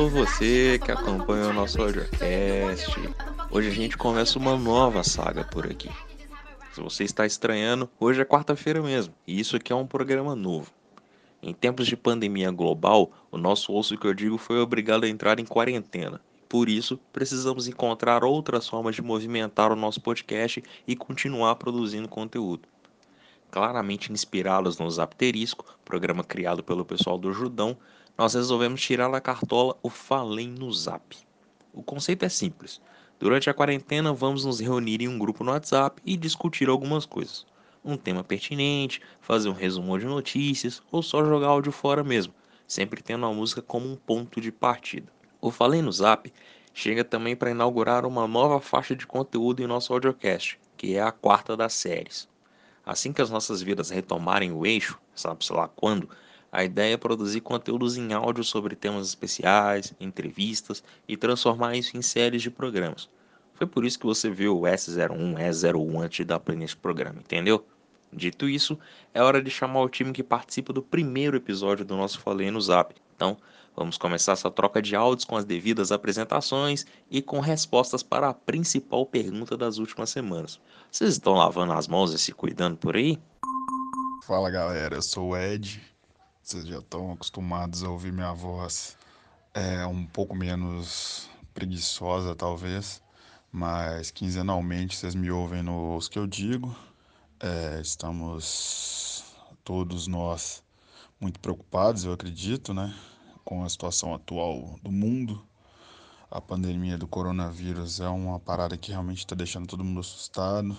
Alô você que acompanha o nosso audiocast. Hoje a gente começa uma nova saga por aqui. Se você está estranhando, hoje é quarta-feira mesmo, e isso aqui é um programa novo. Em tempos de pandemia global, o nosso osso que eu digo foi obrigado a entrar em quarentena. Por isso, precisamos encontrar outras formas de movimentar o nosso podcast e continuar produzindo conteúdo. Claramente inspirados no Zapterisco, programa criado pelo pessoal do Judão, nós resolvemos tirar da cartola o Falem no Zap. O conceito é simples. Durante a quarentena, vamos nos reunir em um grupo no WhatsApp e discutir algumas coisas. Um tema pertinente, fazer um resumo de notícias ou só jogar áudio fora mesmo, sempre tendo a música como um ponto de partida. O Falei no Zap chega também para inaugurar uma nova faixa de conteúdo em nosso audiocast, que é a quarta das séries. Assim que as nossas vidas retomarem o eixo, sabe-se lá quando, a ideia é produzir conteúdos em áudio sobre temas especiais, entrevistas e transformar isso em séries de programas. Foi por isso que você viu o S01, E01 antes da play neste programa, entendeu? Dito isso, é hora de chamar o time que participa do primeiro episódio do nosso Falei no Zap. Então, Vamos começar essa troca de áudios com as devidas apresentações e com respostas para a principal pergunta das últimas semanas. Vocês estão lavando as mãos e se cuidando por aí? Fala galera, eu sou o Ed. Vocês já estão acostumados a ouvir minha voz é um pouco menos preguiçosa, talvez, mas quinzenalmente vocês me ouvem nos que eu digo. É, estamos todos nós muito preocupados, eu acredito, né? com a situação atual do mundo. A pandemia do coronavírus é uma parada que realmente está deixando todo mundo assustado,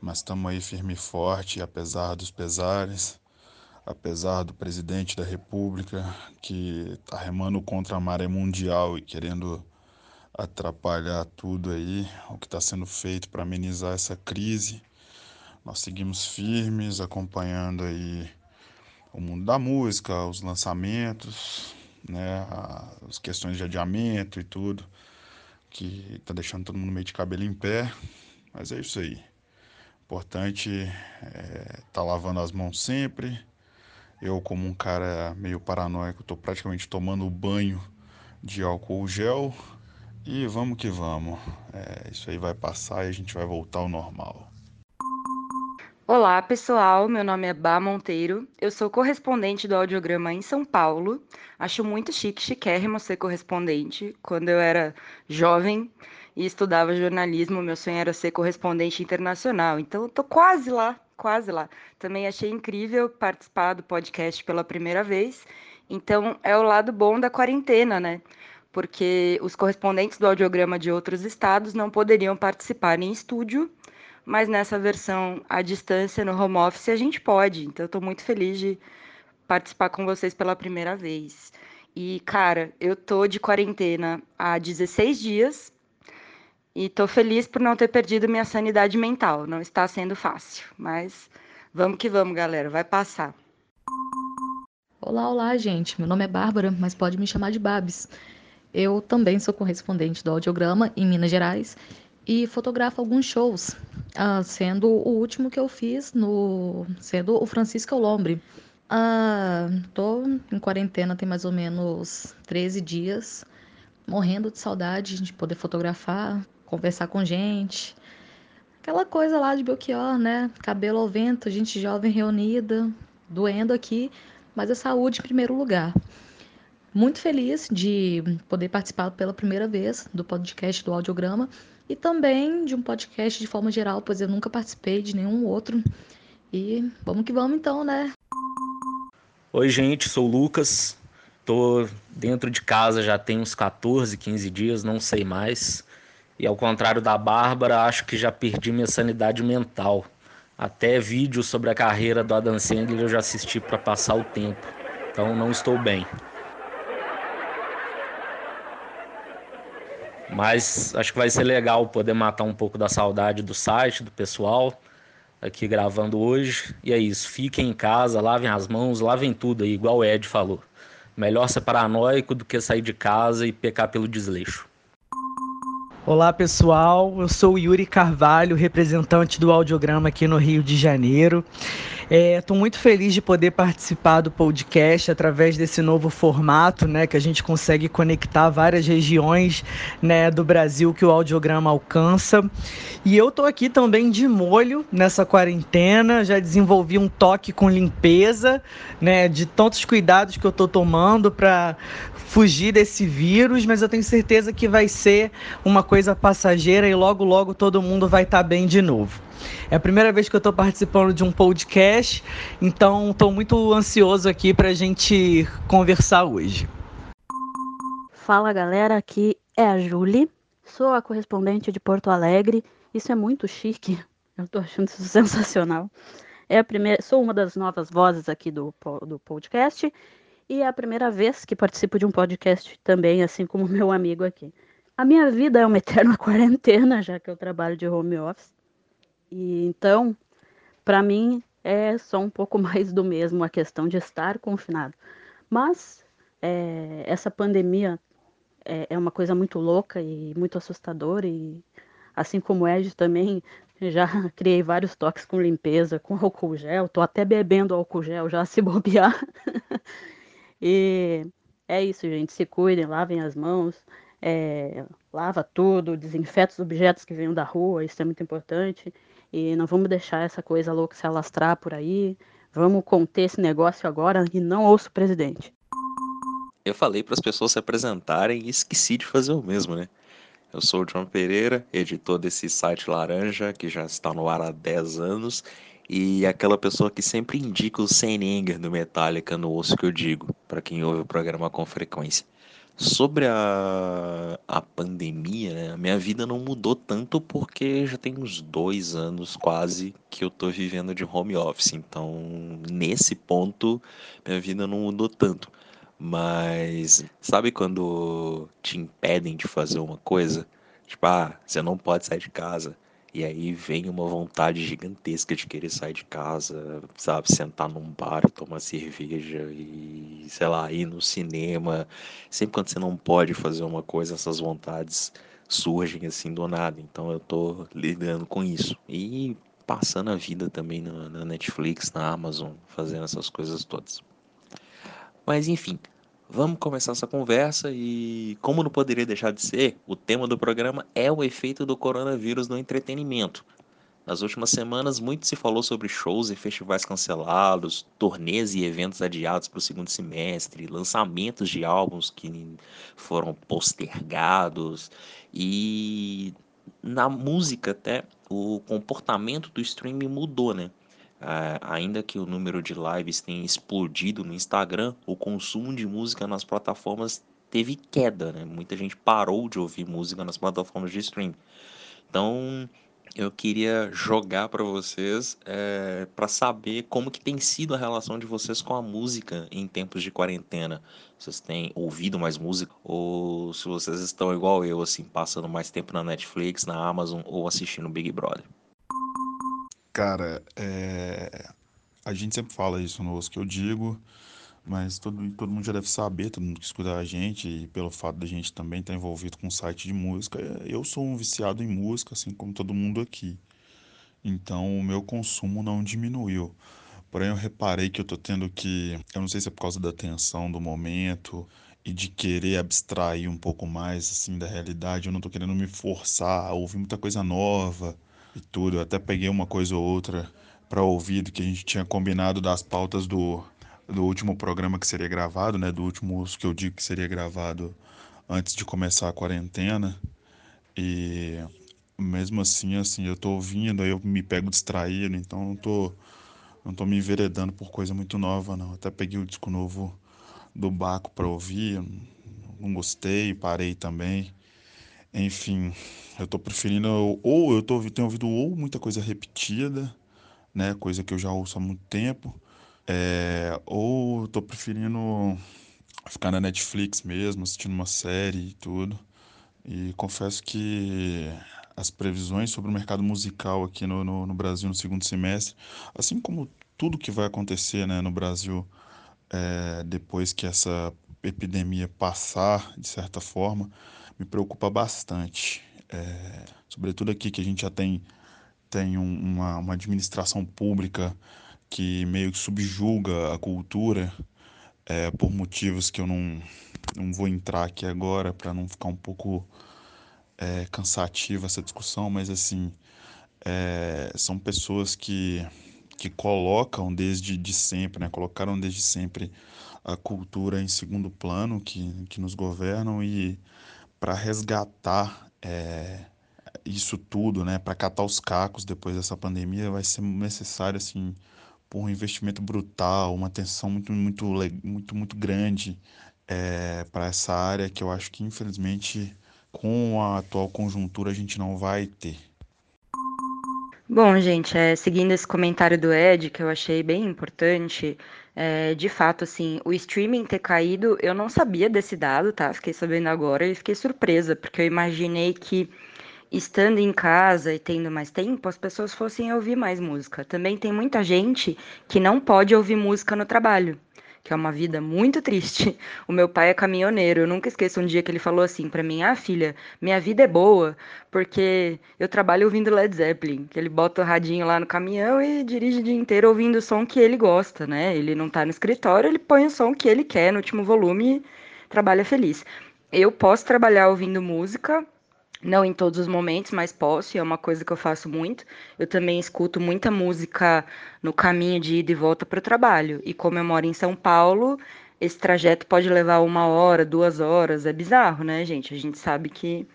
mas estamos aí firme e forte, apesar dos pesares, apesar do presidente da República que está remando contra a maré mundial e querendo atrapalhar tudo aí, o que está sendo feito para amenizar essa crise. Nós seguimos firmes, acompanhando aí o mundo da música, os lançamentos, né, as questões de adiamento e tudo, que tá deixando todo mundo meio de cabelo em pé, mas é isso aí. Importante é tá lavando as mãos sempre. Eu, como um cara meio paranoico, tô praticamente tomando banho de álcool gel e vamos que vamos. É, isso aí vai passar e a gente vai voltar ao normal. Olá, pessoal. Meu nome é Bá Monteiro. Eu sou correspondente do Audiograma em São Paulo. Acho muito chique, chiquérrimo ser correspondente. Quando eu era jovem e estudava jornalismo, meu sonho era ser correspondente internacional. Então, eu tô quase lá, quase lá. Também achei incrível participar do podcast pela primeira vez. Então, é o lado bom da quarentena, né? Porque os correspondentes do audiograma de outros estados não poderiam participar em estúdio mas nessa versão à distância, no home office, a gente pode. Então, estou muito feliz de participar com vocês pela primeira vez. E, cara, eu tô de quarentena há 16 dias e tô feliz por não ter perdido minha sanidade mental. Não está sendo fácil, mas vamos que vamos, galera, vai passar. Olá, olá, gente. Meu nome é Bárbara, mas pode me chamar de Babs. Eu também sou correspondente do Audiograma em Minas Gerais e fotografo alguns shows, ah, sendo o último que eu fiz no sendo o Francisco Lombre. Ah, tô em quarentena tem mais ou menos 13 dias, morrendo de saudade de poder fotografar, conversar com gente. Aquela coisa lá de Belchior, né? Cabelo ao vento, gente jovem reunida, doendo aqui, mas a saúde em primeiro lugar. Muito feliz de poder participar pela primeira vez do podcast do Audiograma e também de um podcast de forma geral, pois eu nunca participei de nenhum outro. E vamos que vamos então, né? Oi, gente, sou o Lucas. Tô dentro de casa já tem uns 14, 15 dias, não sei mais. E ao contrário da Bárbara, acho que já perdi minha sanidade mental. Até vídeo sobre a carreira do Adam Sandler eu já assisti para passar o tempo. Então não estou bem. Mas acho que vai ser legal poder matar um pouco da saudade do site, do pessoal, aqui gravando hoje. E é isso, fiquem em casa, lavem as mãos, lavem tudo aí, igual o Ed falou. Melhor ser paranoico do que sair de casa e pecar pelo desleixo. Olá pessoal, eu sou Yuri Carvalho, representante do Audiograma aqui no Rio de Janeiro. Estou é, muito feliz de poder participar do podcast através desse novo formato, né, que a gente consegue conectar várias regiões né, do Brasil que o audiograma alcança. E eu estou aqui também de molho nessa quarentena, já desenvolvi um toque com limpeza, né, de tantos cuidados que eu estou tomando para fugir desse vírus, mas eu tenho certeza que vai ser uma coisa passageira e logo, logo todo mundo vai estar tá bem de novo. É a primeira vez que eu estou participando de um podcast, então estou muito ansioso aqui para a gente conversar hoje. Fala galera, aqui é a Julie, sou a correspondente de Porto Alegre. Isso é muito chique, eu estou achando isso sensacional. É a primeira, sou uma das novas vozes aqui do, do podcast e é a primeira vez que participo de um podcast também, assim como meu amigo aqui. A minha vida é uma eterna quarentena, já que eu trabalho de home office. E então, para mim, é só um pouco mais do mesmo a questão de estar confinado. Mas é, essa pandemia é, é, uma coisa muito louca e muito assustadora. E assim como o Ed também, já criei vários toques com limpeza, com álcool gel. Tô até bebendo álcool gel já se bobear. e é isso, gente. Se cuidem, lavem as mãos. É, lava tudo, desinfeta os objetos que venham da rua, isso é muito importante. E não vamos deixar essa coisa louca se alastrar por aí. Vamos conter esse negócio agora e não ouço o presidente. Eu falei para as pessoas se apresentarem e esqueci de fazer o mesmo, né? Eu sou o João Pereira, editor desse site Laranja, que já está no ar há 10 anos, e aquela pessoa que sempre indica o Senenger do Metallica no osso que eu digo, para quem ouve o programa com frequência. Sobre a, a pandemia, né, a minha vida não mudou tanto porque já tem uns dois anos quase que eu tô vivendo de home office. Então, nesse ponto, minha vida não mudou tanto. Mas sabe quando te impedem de fazer uma coisa? Tipo, ah, você não pode sair de casa. E aí vem uma vontade gigantesca de querer sair de casa, sabe? Sentar num bar, tomar cerveja e, sei lá, ir no cinema. Sempre quando você não pode fazer uma coisa, essas vontades surgem assim do nada. Então eu tô lidando com isso. E passando a vida também na, na Netflix, na Amazon, fazendo essas coisas todas. Mas enfim, Vamos começar essa conversa e, como não poderia deixar de ser, o tema do programa é o efeito do coronavírus no entretenimento. Nas últimas semanas, muito se falou sobre shows e festivais cancelados, turnês e eventos adiados para o segundo semestre, lançamentos de álbuns que foram postergados e na música até o comportamento do streaming mudou, né? Uh, ainda que o número de lives tenha explodido no Instagram, o consumo de música nas plataformas teve queda, né? Muita gente parou de ouvir música nas plataformas de streaming. Então, eu queria jogar para vocês é, para saber como que tem sido a relação de vocês com a música em tempos de quarentena. Vocês têm ouvido mais música ou se vocês estão igual eu, assim, passando mais tempo na Netflix, na Amazon ou assistindo Big Brother? Cara, é... a gente sempre fala isso no que eu digo, mas todo, todo mundo já deve saber, todo mundo que escuta a gente, e pelo fato da gente também estar envolvido com um site de música, eu sou um viciado em música, assim como todo mundo aqui. Então o meu consumo não diminuiu. Porém, eu reparei que eu tô tendo que. Eu não sei se é por causa da tensão do momento e de querer abstrair um pouco mais assim da realidade. Eu não tô querendo me forçar a ouvir muita coisa nova e tudo. Até peguei uma coisa ou outra para ouvir do que a gente tinha combinado das pautas do, do último programa que seria gravado, né? Do último que eu digo que seria gravado antes de começar a quarentena. E mesmo assim, assim, eu tô ouvindo, aí eu me pego distraído, então não tô, não tô me enveredando por coisa muito nova, não. Até peguei o disco novo do Baco para ouvir, não gostei, parei também. Enfim, eu tô preferindo, ou eu tô, tenho ouvido ou muita coisa repetida, né, coisa que eu já ouço há muito tempo, é, ou tô preferindo ficar na Netflix mesmo, assistindo uma série e tudo. E confesso que as previsões sobre o mercado musical aqui no, no, no Brasil no segundo semestre, assim como tudo que vai acontecer né, no Brasil é, depois que essa epidemia passar, de certa forma, me preocupa bastante. é, sobretudo aqui que a gente já tem, tem um, uma, uma administração pública que meio que subjuga a cultura é, por motivos que eu não, não vou entrar aqui agora para não ficar um pouco é, cansativa essa discussão, mas assim é, são pessoas que, que colocam desde de sempre, né? colocaram desde sempre a cultura em segundo plano, que, que nos governam e para resgatar é, isso tudo, né, para catar os cacos depois dessa pandemia, vai ser necessário assim um investimento brutal, uma atenção muito muito muito muito grande é, para essa área que eu acho que infelizmente com a atual conjuntura a gente não vai ter. Bom, gente, é, seguindo esse comentário do Ed, que eu achei bem importante, é, de fato, assim, o streaming ter caído, eu não sabia desse dado, tá? Fiquei sabendo agora e fiquei surpresa, porque eu imaginei que estando em casa e tendo mais tempo, as pessoas fossem ouvir mais música. Também tem muita gente que não pode ouvir música no trabalho que é uma vida muito triste. O meu pai é caminhoneiro. Eu nunca esqueço um dia que ele falou assim para mim: "Ah, filha, minha vida é boa porque eu trabalho ouvindo Led Zeppelin". Que ele bota o radinho lá no caminhão e dirige o dia inteiro ouvindo o som que ele gosta, né? Ele não tá no escritório, ele põe o som que ele quer no último volume e trabalha feliz. Eu posso trabalhar ouvindo música, não em todos os momentos, mas posso, e é uma coisa que eu faço muito. Eu também escuto muita música no caminho de ida e volta para o trabalho. E como eu moro em São Paulo, esse trajeto pode levar uma hora, duas horas. É bizarro, né, gente? A gente sabe que,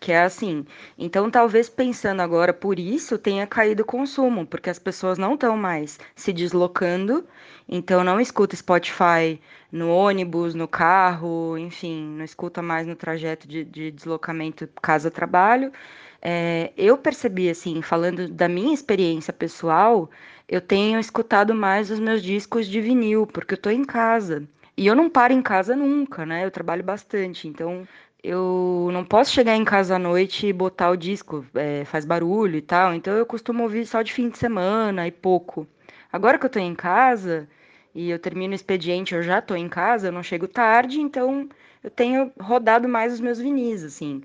que é assim. Então, talvez pensando agora por isso tenha caído o consumo, porque as pessoas não estão mais se deslocando. Então, não escuta Spotify no ônibus, no carro, enfim, não escuta mais no trajeto de, de deslocamento casa-trabalho. É, eu percebi, assim, falando da minha experiência pessoal, eu tenho escutado mais os meus discos de vinil, porque eu tô em casa. E eu não paro em casa nunca, né? Eu trabalho bastante, então eu não posso chegar em casa à noite e botar o disco, é, faz barulho e tal. Então eu costumo ouvir só de fim de semana e pouco. Agora que eu tô em casa, e eu termino o expediente, eu já tô em casa, eu não chego tarde, então eu tenho rodado mais os meus vinis, assim.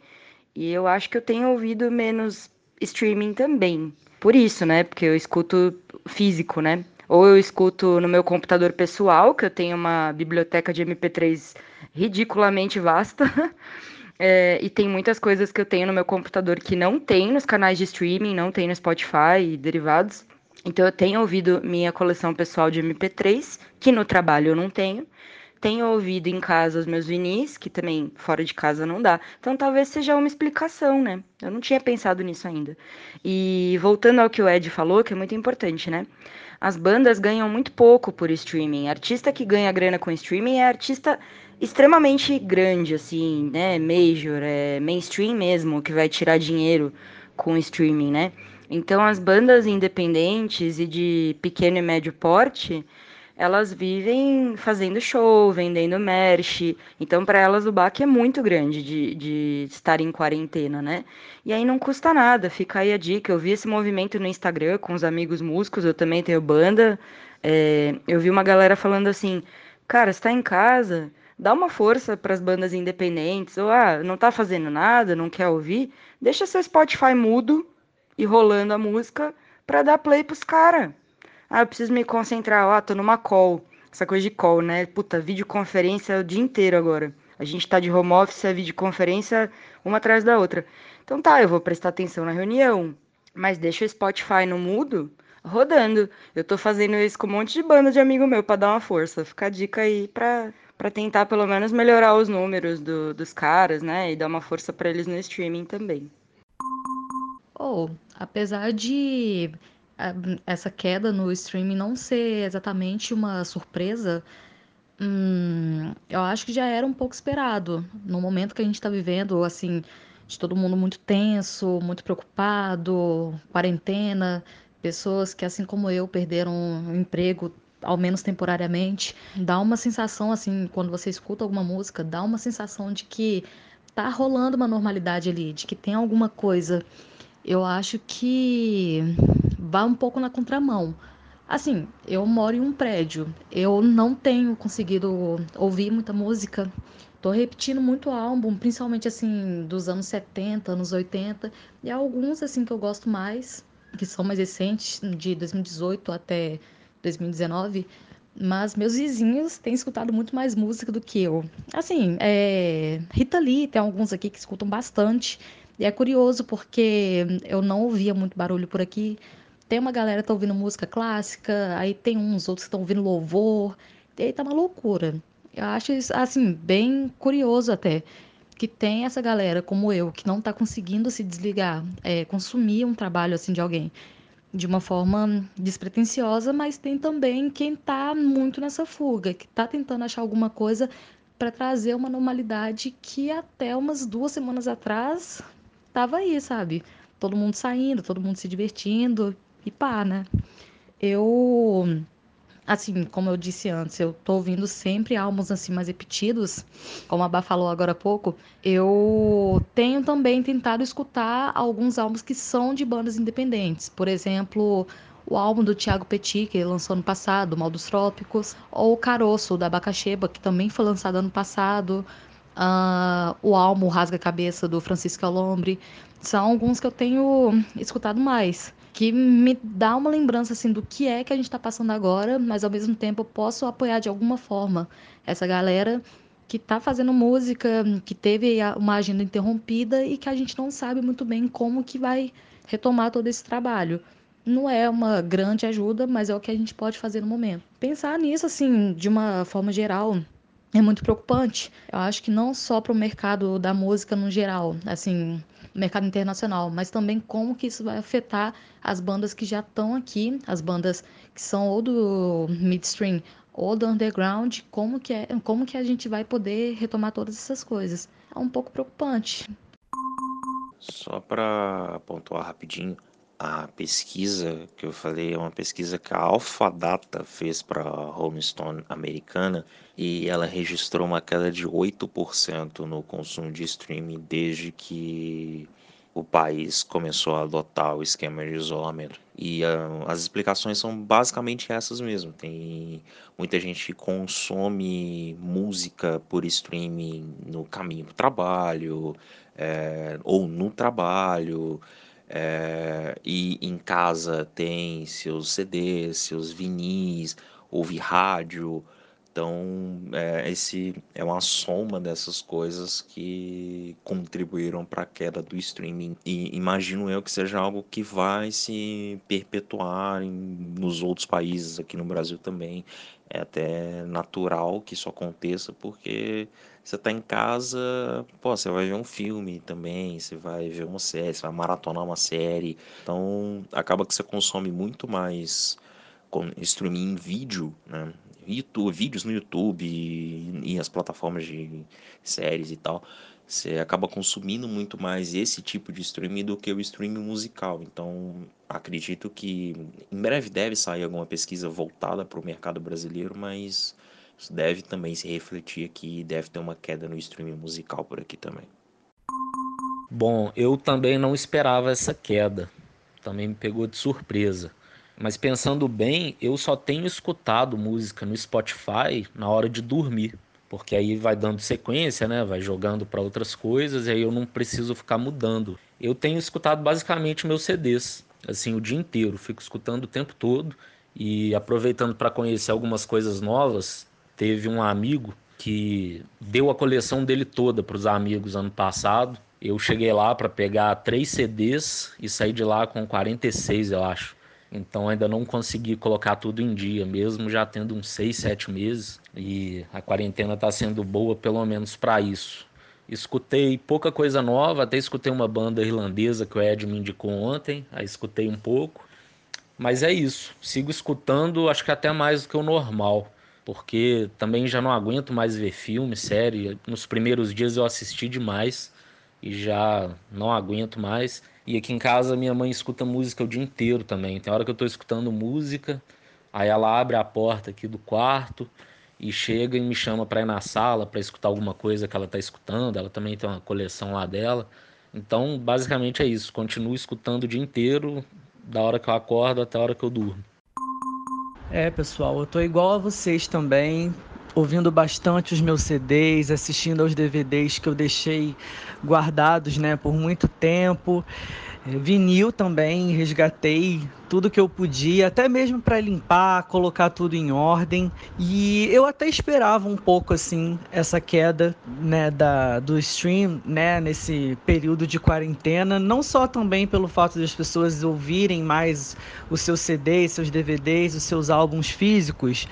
E eu acho que eu tenho ouvido menos streaming também. Por isso, né? Porque eu escuto físico, né? Ou eu escuto no meu computador pessoal, que eu tenho uma biblioteca de MP3 ridiculamente vasta. É, e tem muitas coisas que eu tenho no meu computador que não tem nos canais de streaming, não tem no Spotify e derivados. Então eu tenho ouvido minha coleção pessoal de MP3, que no trabalho eu não tenho. Tenho ouvido em casa os meus vinis, que também fora de casa não dá. Então talvez seja uma explicação, né? Eu não tinha pensado nisso ainda. E voltando ao que o Ed falou, que é muito importante, né? As bandas ganham muito pouco por streaming. Artista que ganha grana com streaming é artista extremamente grande, assim, né? Major, é mainstream mesmo, que vai tirar dinheiro com streaming, né? Então, as bandas independentes e de pequeno e médio porte, elas vivem fazendo show, vendendo merch. Então, para elas, o baque é muito grande de, de estar em quarentena, né? E aí não custa nada, fica aí a dica. Eu vi esse movimento no Instagram com os amigos músicos, eu também tenho banda. É, eu vi uma galera falando assim: cara, está em casa, dá uma força para as bandas independentes. Ou, ah, não tá fazendo nada, não quer ouvir, deixa seu Spotify mudo e rolando a música para dar play pros caras. Ah, eu preciso me concentrar, ó, tô numa call. Essa coisa de call, né? Puta, videoconferência o dia inteiro agora. A gente tá de home office, é videoconferência uma atrás da outra. Então tá, eu vou prestar atenção na reunião, mas deixa o Spotify no mudo rodando. Eu tô fazendo isso com um monte de banda de amigo meu para dar uma força. Fica a dica aí pra, pra tentar pelo menos melhorar os números do, dos caras, né? E dar uma força para eles no streaming também. Oh, apesar de ah, essa queda no streaming não ser exatamente uma surpresa, hum, eu acho que já era um pouco esperado. No momento que a gente está vivendo, assim, de todo mundo muito tenso, muito preocupado, quarentena, pessoas que, assim como eu, perderam o emprego ao menos temporariamente, dá uma sensação assim, quando você escuta alguma música, dá uma sensação de que tá rolando uma normalidade ali, de que tem alguma coisa eu acho que vai um pouco na contramão. Assim, eu moro em um prédio, eu não tenho conseguido ouvir muita música, tô repetindo muito álbum, principalmente assim dos anos 70, anos 80, e alguns assim que eu gosto mais, que são mais recentes, de 2018 até 2019, mas meus vizinhos têm escutado muito mais música do que eu. Assim, é... Rita Lee, tem alguns aqui que escutam bastante. E é curioso porque eu não ouvia muito barulho por aqui. Tem uma galera que tá ouvindo música clássica, aí tem uns outros que estão ouvindo louvor. E aí tá uma loucura. Eu acho isso, assim, bem curioso até. Que tem essa galera como eu, que não tá conseguindo se desligar, é, consumir um trabalho assim de alguém de uma forma despretensiosa, mas tem também quem está muito nessa fuga, que está tentando achar alguma coisa para trazer uma normalidade que até umas duas semanas atrás estava aí, sabe? Todo mundo saindo, todo mundo se divertindo e pá, né? Eu assim, como eu disse antes, eu tô ouvindo sempre álbuns assim mais repetidos, como a Bá falou agora há pouco. Eu tenho também tentado escutar alguns álbuns que são de bandas independentes. Por exemplo, o álbum do Thiago Petit, que ele lançou ano passado, Mal dos Trópicos, ou o Caroço, da Abacaxeba, que também foi lançado ano passado. Uh, o álbum Rasga Cabeça, do Francisco Alombre. São alguns que eu tenho escutado mais que me dá uma lembrança assim do que é que a gente está passando agora, mas ao mesmo tempo eu posso apoiar de alguma forma essa galera que está fazendo música, que teve uma agenda interrompida e que a gente não sabe muito bem como que vai retomar todo esse trabalho. Não é uma grande ajuda, mas é o que a gente pode fazer no momento. Pensar nisso assim, de uma forma geral, é muito preocupante. Eu acho que não só para o mercado da música no geral, assim, mercado internacional, mas também como que isso vai afetar as bandas que já estão aqui, as bandas que são ou do midstream ou do underground, como que é, como que a gente vai poder retomar todas essas coisas. É um pouco preocupante. Só para pontuar rapidinho, a pesquisa que eu falei é uma pesquisa que a Alpha Data fez para a Rolling Stone americana e ela registrou uma queda de 8% no consumo de streaming desde que o país começou a adotar o esquema de isolamento. E uh, as explicações são basicamente essas mesmo. Tem muita gente que consome música por streaming no caminho para o trabalho, é, ou no trabalho, é, e em casa tem seus CDs, seus vinis, ouve rádio. Então, é, esse é uma soma dessas coisas que contribuíram para a queda do streaming. E imagino eu que seja algo que vai se perpetuar em, nos outros países, aqui no Brasil também. É até natural que isso aconteça, porque você está em casa, pô, você vai ver um filme também, você vai ver uma série, você vai maratonar uma série. Então, acaba que você consome muito mais streaming em vídeo, né? YouTube, vídeos no YouTube e, e as plataformas de séries e tal, você acaba consumindo muito mais esse tipo de streaming do que o streaming musical. Então, acredito que em breve deve sair alguma pesquisa voltada para o mercado brasileiro, mas isso deve também se refletir aqui, deve ter uma queda no streaming musical por aqui também. Bom, eu também não esperava essa queda. Também me pegou de surpresa. Mas pensando bem, eu só tenho escutado música no Spotify na hora de dormir, porque aí vai dando sequência, né? Vai jogando para outras coisas e aí eu não preciso ficar mudando. Eu tenho escutado basicamente meus CDs, assim, o dia inteiro, fico escutando o tempo todo e aproveitando para conhecer algumas coisas novas. Teve um amigo que deu a coleção dele toda para os amigos ano passado. Eu cheguei lá para pegar três CDs e saí de lá com 46, eu acho. Então ainda não consegui colocar tudo em dia, mesmo já tendo uns 6, 7 meses. E a quarentena está sendo boa, pelo menos para isso. Escutei pouca coisa nova, até escutei uma banda irlandesa que o Ed me indicou ontem, aí escutei um pouco. Mas é isso, sigo escutando, acho que até mais do que o normal, porque também já não aguento mais ver filme, série. Nos primeiros dias eu assisti demais e já não aguento mais. E aqui em casa minha mãe escuta música o dia inteiro também. Tem hora que eu estou escutando música, aí ela abre a porta aqui do quarto e chega e me chama para ir na sala para escutar alguma coisa que ela está escutando. Ela também tem uma coleção lá dela. Então, basicamente é isso. Continuo escutando o dia inteiro, da hora que eu acordo até a hora que eu durmo. É, pessoal, eu tô igual a vocês também. ouvindo bastante os meus CDs, assistindo aos DVDs que eu deixei guardados, né, por muito tempo. É, vinil também, resgatei tudo que eu podia, até mesmo para limpar, colocar tudo em ordem. E eu até esperava um pouco assim essa queda, né, da do stream, né, nesse período de quarentena, não só também pelo fato das pessoas ouvirem mais os seus CDs, seus DVDs, os seus álbuns físicos,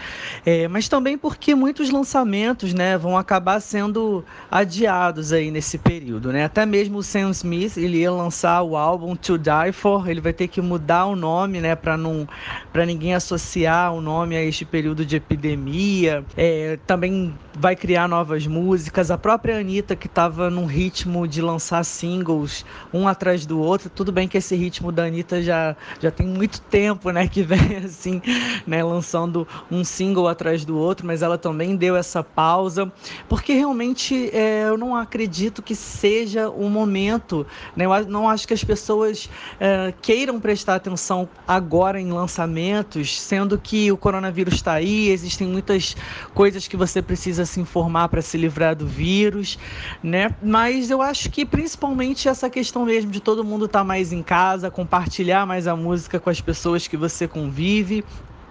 é, mas também porque muitos lançamentos, né, vão acabar sendo adiados aí nesse período, né? Até mesmo o Sam Smith, ele ia lançar o álbum To Die For, ele vai ter que mudar o nome nome, né, para não para ninguém associar o nome a este período de epidemia. É, também vai criar novas músicas. A própria Anitta, que estava num ritmo de lançar singles um atrás do outro. Tudo bem que esse ritmo da Anitta já, já tem muito tempo, né? Que vem assim, né? Lançando um single atrás do outro, mas ela também deu essa pausa, porque realmente é, eu não acredito que seja o momento, né? Eu não acho que as pessoas é, queiram prestar atenção agora em lançamentos, sendo que o coronavírus está aí, existem muitas coisas que você precisa se informar para se livrar do vírus, né? Mas eu acho que principalmente essa questão mesmo de todo mundo estar tá mais em casa, compartilhar mais a música com as pessoas que você convive,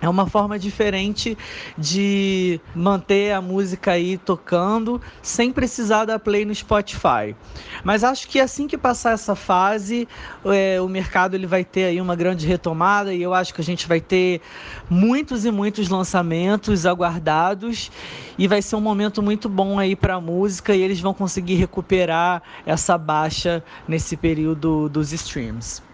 é uma forma diferente de manter a música aí tocando sem precisar dar play no Spotify. Mas acho que assim que passar essa fase, é, o mercado ele vai ter aí uma grande retomada e eu acho que a gente vai ter muitos e muitos lançamentos aguardados e vai ser um momento muito bom aí para a música e eles vão conseguir recuperar essa baixa nesse período dos streams.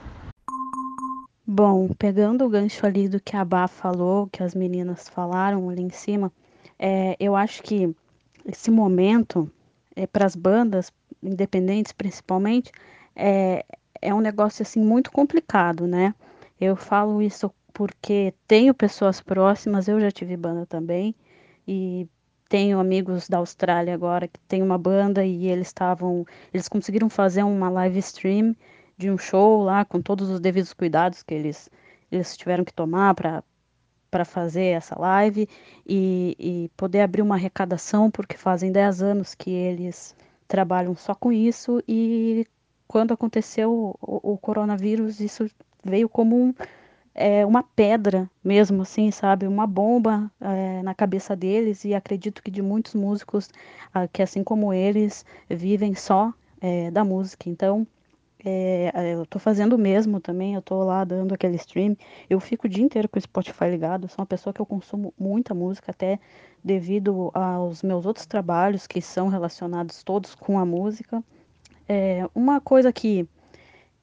Bom, pegando o gancho ali do que a Bá falou, que as meninas falaram ali em cima, é, eu acho que esse momento, é, para as bandas, independentes principalmente, é, é um negócio assim muito complicado, né? Eu falo isso porque tenho pessoas próximas, eu já tive banda também, e tenho amigos da Austrália agora que tem uma banda e eles estavam, eles conseguiram fazer uma live stream de um show lá, com todos os devidos cuidados que eles, eles tiveram que tomar para fazer essa live e, e, poder abrir uma arrecadação, porque fazem 10 anos que eles trabalham só com isso e quando aconteceu o, o coronavírus, isso veio como um, é, uma pedra mesmo, assim, sabe? Uma bomba é, na cabeça deles e acredito que de muitos músicos ah, que, assim como eles, vivem só é, da música. Então, é, é, eu tô fazendo o mesmo também, eu tô lá dando aquele stream. Eu fico o dia inteiro com o Spotify ligado, sou uma pessoa que eu consumo muita música, até devido aos meus outros trabalhos que são relacionados todos com a música. É, uma coisa que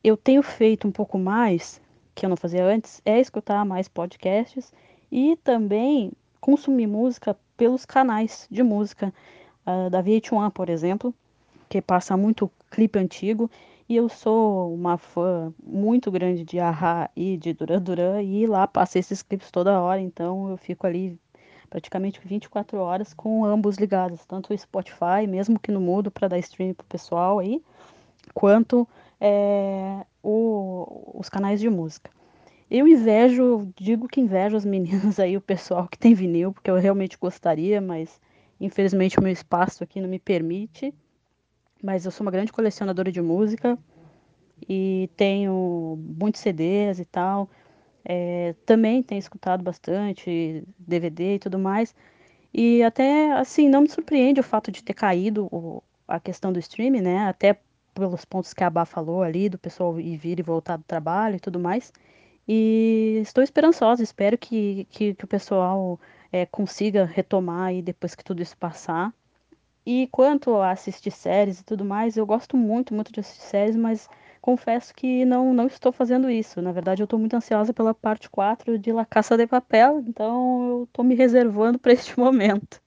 eu tenho feito um pouco mais, que eu não fazia antes, é escutar mais podcasts e também consumir música pelos canais de música uh, da VH1, por exemplo, que passa muito clipe antigo. E eu sou uma fã muito grande de Ahá e de Duran Duran, e lá passei esses clipes toda hora, então eu fico ali praticamente 24 horas com ambos ligados, tanto o Spotify, mesmo que no mudo para dar stream pro pessoal aí, quanto é, o, os canais de música. Eu invejo, digo que invejo as meninas aí, o pessoal que tem vinil, porque eu realmente gostaria, mas infelizmente o meu espaço aqui não me permite mas eu sou uma grande colecionadora de música e tenho muitos CDs e tal. É, também tenho escutado bastante DVD e tudo mais. E até, assim, não me surpreende o fato de ter caído o, a questão do streaming, né? Até pelos pontos que a Bá falou ali, do pessoal ir vir e voltar do trabalho e tudo mais. E estou esperançosa, espero que, que, que o pessoal é, consiga retomar aí depois que tudo isso passar. E quanto a assistir séries e tudo mais, eu gosto muito, muito de assistir séries, mas confesso que não, não estou fazendo isso. Na verdade, eu estou muito ansiosa pela parte 4 de La Caça de Papel, então eu estou me reservando para este momento.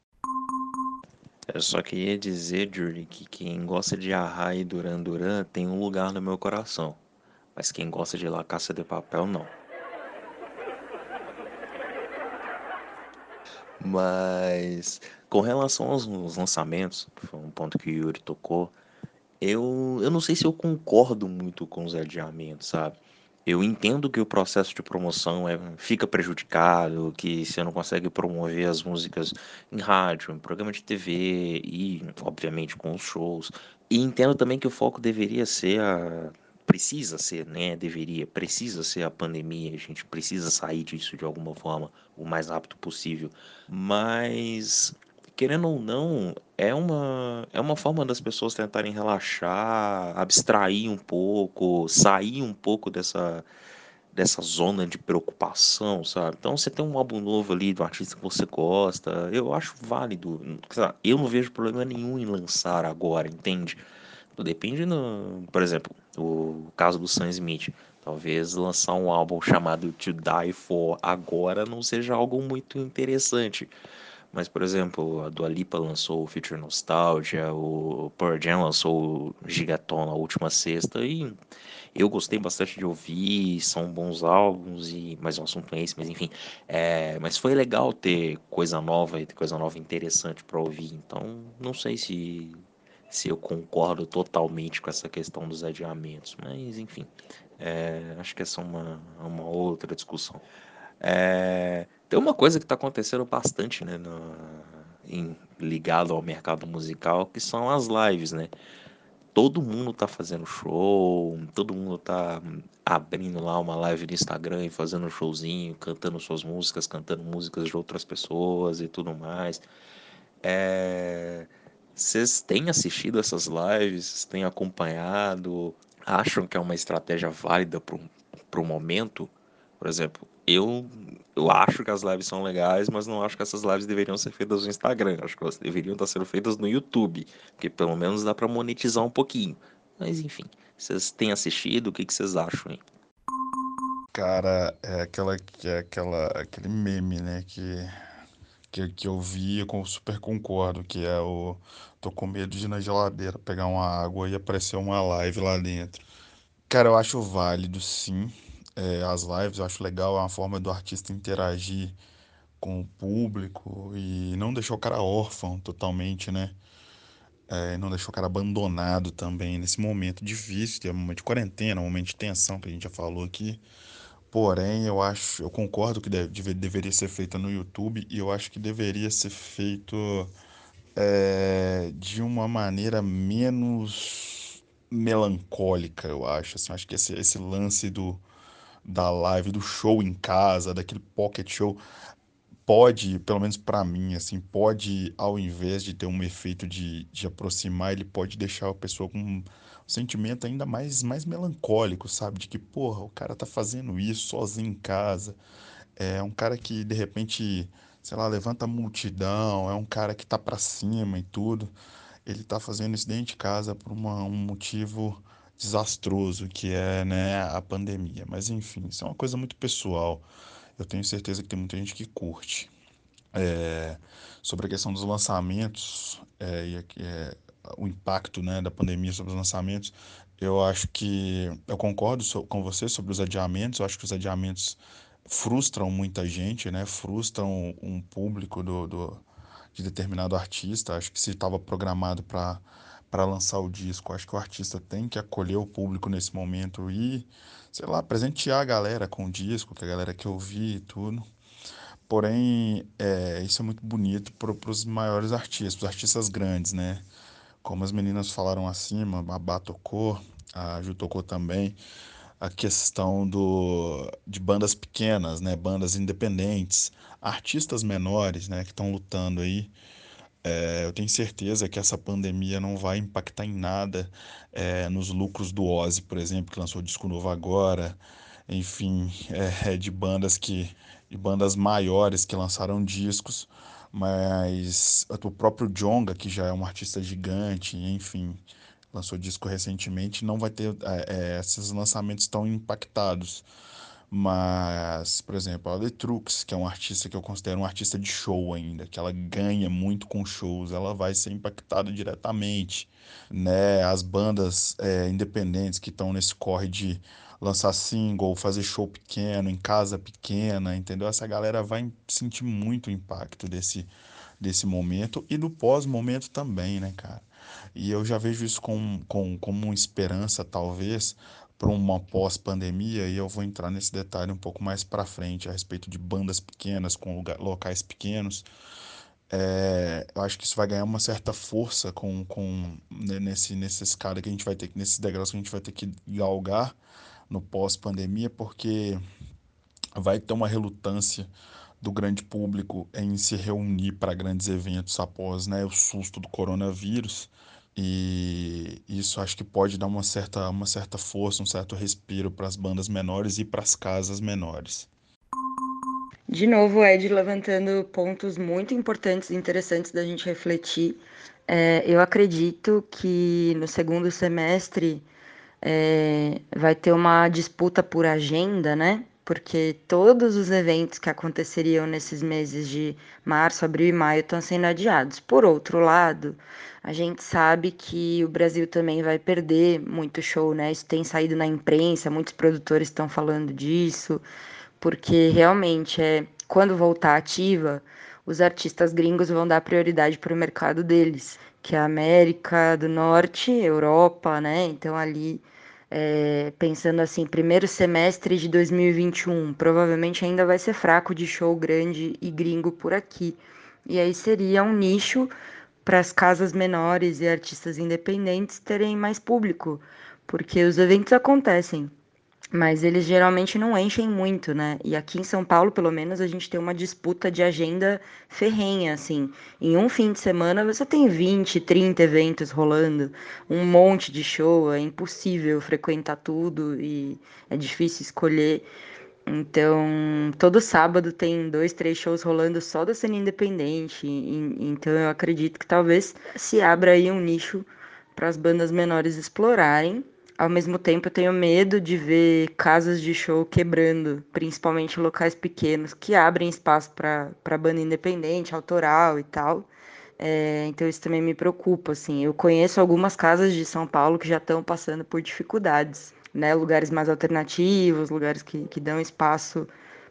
Eu só queria dizer, Julie, que quem gosta de Arra e Duran Duran tem um lugar no meu coração. Mas quem gosta de La Caça de Papel, não. Mas com relação aos lançamentos, foi um ponto que o Yuri tocou, eu, eu não sei se eu concordo muito com os adiamentos, sabe? Eu entendo que o processo de promoção é, fica prejudicado, que você não consegue promover as músicas em rádio, em programa de TV e, obviamente, com os shows. E entendo também que o foco deveria ser a. Precisa ser, né? Deveria, precisa ser a pandemia. A gente precisa sair disso de alguma forma o mais rápido possível. Mas querendo ou não, é uma, é uma forma das pessoas tentarem relaxar, abstrair um pouco, sair um pouco dessa, dessa zona de preocupação, sabe? Então você tem um álbum novo ali do artista que você gosta, eu acho válido. Eu não vejo problema nenhum em lançar agora, entende? Depende, no, por exemplo, o caso do Sam Smith. Talvez lançar um álbum chamado To Die For agora não seja algo muito interessante. Mas, por exemplo, a Dua Lipa lançou o Future Nostalgia, o Pearl Jam lançou o Gigaton na última sexta e eu gostei bastante de ouvir, são bons álbuns, e mas o assunto é esse, mas enfim. É, mas foi legal ter coisa nova e ter coisa nova interessante para ouvir, então não sei se, se eu concordo totalmente com essa questão dos adiamentos, mas enfim, é, acho que essa é uma, uma outra discussão. É, tem uma coisa que está acontecendo bastante, né, no, em, ligado ao mercado musical, que são as lives, né? Todo mundo tá fazendo show, todo mundo tá abrindo lá uma live no Instagram e fazendo um showzinho, cantando suas músicas, cantando músicas de outras pessoas e tudo mais. É... Vocês têm assistido essas lives? Vocês têm acompanhado? Acham que é uma estratégia válida para o momento? Por exemplo, eu, eu acho que as lives são legais, mas não acho que essas lives deveriam ser feitas no Instagram. Acho que elas deveriam estar sendo feitas no YouTube, porque pelo menos dá para monetizar um pouquinho. Mas enfim, vocês têm assistido? O que, que vocês acham aí? Cara, é aquela, é aquela, aquele meme, né, que, que, que eu vi e super concordo, que é o tô com medo de ir na geladeira pegar uma água e aparecer uma live lá dentro. Cara, eu acho válido sim, é, as lives, eu acho legal, é uma forma do artista interagir com o público e não deixar o cara órfão totalmente, né? É, não deixar o cara abandonado também nesse momento difícil, que é um momento de quarentena, um momento de tensão que a gente já falou aqui. Porém, eu acho, eu concordo que deve, deveria ser feita no YouTube e eu acho que deveria ser feito é, de uma maneira menos melancólica, eu acho. Assim, acho que esse, esse lance do, da live, do show em casa, daquele pocket show, pode, pelo menos para mim, assim, pode, ao invés de ter um efeito de, de aproximar, ele pode deixar a pessoa com um sentimento ainda mais, mais melancólico, sabe? De que, porra, o cara tá fazendo isso sozinho em casa. É um cara que, de repente, sei lá, levanta a multidão, é um cara que tá para cima e tudo. Ele tá fazendo isso dentro de casa por uma, um motivo desastroso que é né, a pandemia. Mas enfim, isso é uma coisa muito pessoal. Eu tenho certeza que tem muita gente que curte. É, sobre a questão dos lançamentos é, e é, o impacto né, da pandemia sobre os lançamentos, eu acho que eu concordo com você sobre os adiamentos. Eu acho que os adiamentos frustram muita gente, né? Frustram um público do, do de determinado artista. Acho que se estava programado para para lançar o disco. Acho que o artista tem que acolher o público nesse momento e, sei lá, presentear a galera com o disco, que a galera quer ouvir e tudo. Porém, é, isso é muito bonito para os maiores artistas, os artistas grandes, né? Como as meninas falaram acima, a Babá tocou, a Ju tocou também, a questão do, de bandas pequenas, né? Bandas independentes, artistas menores, né? Que estão lutando aí é, eu tenho certeza que essa pandemia não vai impactar em nada é, nos lucros do Ozzy, por exemplo, que lançou disco novo agora, enfim, é, de bandas que de bandas maiores que lançaram discos, mas o próprio Jonga, que já é um artista gigante, enfim, lançou disco recentemente, não vai ter é, é esses lançamentos tão impactados. Mas, por exemplo, a Letrux, que é um artista que eu considero um artista de show ainda, que ela ganha muito com shows, ela vai ser impactada diretamente, né? As bandas é, independentes que estão nesse corre de lançar single, fazer show pequeno, em casa pequena, entendeu? Essa galera vai sentir muito o impacto desse, desse momento e do pós-momento também, né, cara? E eu já vejo isso com, com, como uma esperança, talvez, para uma pós-pandemia, e eu vou entrar nesse detalhe um pouco mais para frente a respeito de bandas pequenas com lugar, locais pequenos. É, eu acho que isso vai ganhar uma certa força com, com né, nesse, nesse escada que a gente vai ter, nesses degraus que a gente vai ter que galgar no pós-pandemia, porque vai ter uma relutância do grande público em se reunir para grandes eventos após né, o susto do coronavírus. E isso acho que pode dar uma certa, uma certa força, um certo respiro para as bandas menores e para as casas menores. De novo, Ed levantando pontos muito importantes e interessantes da gente refletir. É, eu acredito que no segundo semestre é, vai ter uma disputa por agenda, né? Porque todos os eventos que aconteceriam nesses meses de março, abril e maio estão sendo adiados. Por outro lado, a gente sabe que o Brasil também vai perder muito show, né? Isso tem saído na imprensa, muitos produtores estão falando disso, porque realmente é quando voltar ativa, os artistas gringos vão dar prioridade para o mercado deles, que é a América do Norte, Europa, né? Então ali é, pensando assim, primeiro semestre de 2021, provavelmente ainda vai ser fraco de show grande e gringo por aqui. E aí seria um nicho para as casas menores e artistas independentes terem mais público, porque os eventos acontecem, mas eles geralmente não enchem muito, né? E aqui em São Paulo, pelo menos, a gente tem uma disputa de agenda ferrenha, assim. Em um fim de semana você tem 20, 30 eventos rolando, um monte de show, é impossível frequentar tudo e é difícil escolher. Então, todo sábado tem dois, três shows rolando só da cena independente. então, eu acredito que talvez se abra aí um nicho para as bandas menores explorarem. Ao mesmo tempo, eu tenho medo de ver casas de show quebrando, principalmente locais pequenos que abrem espaço para banda independente, autoral e tal. É, então, isso também me preocupa. Assim, eu conheço algumas casas de São Paulo que já estão passando por dificuldades né, lugares mais alternativos, lugares que, que dão espaço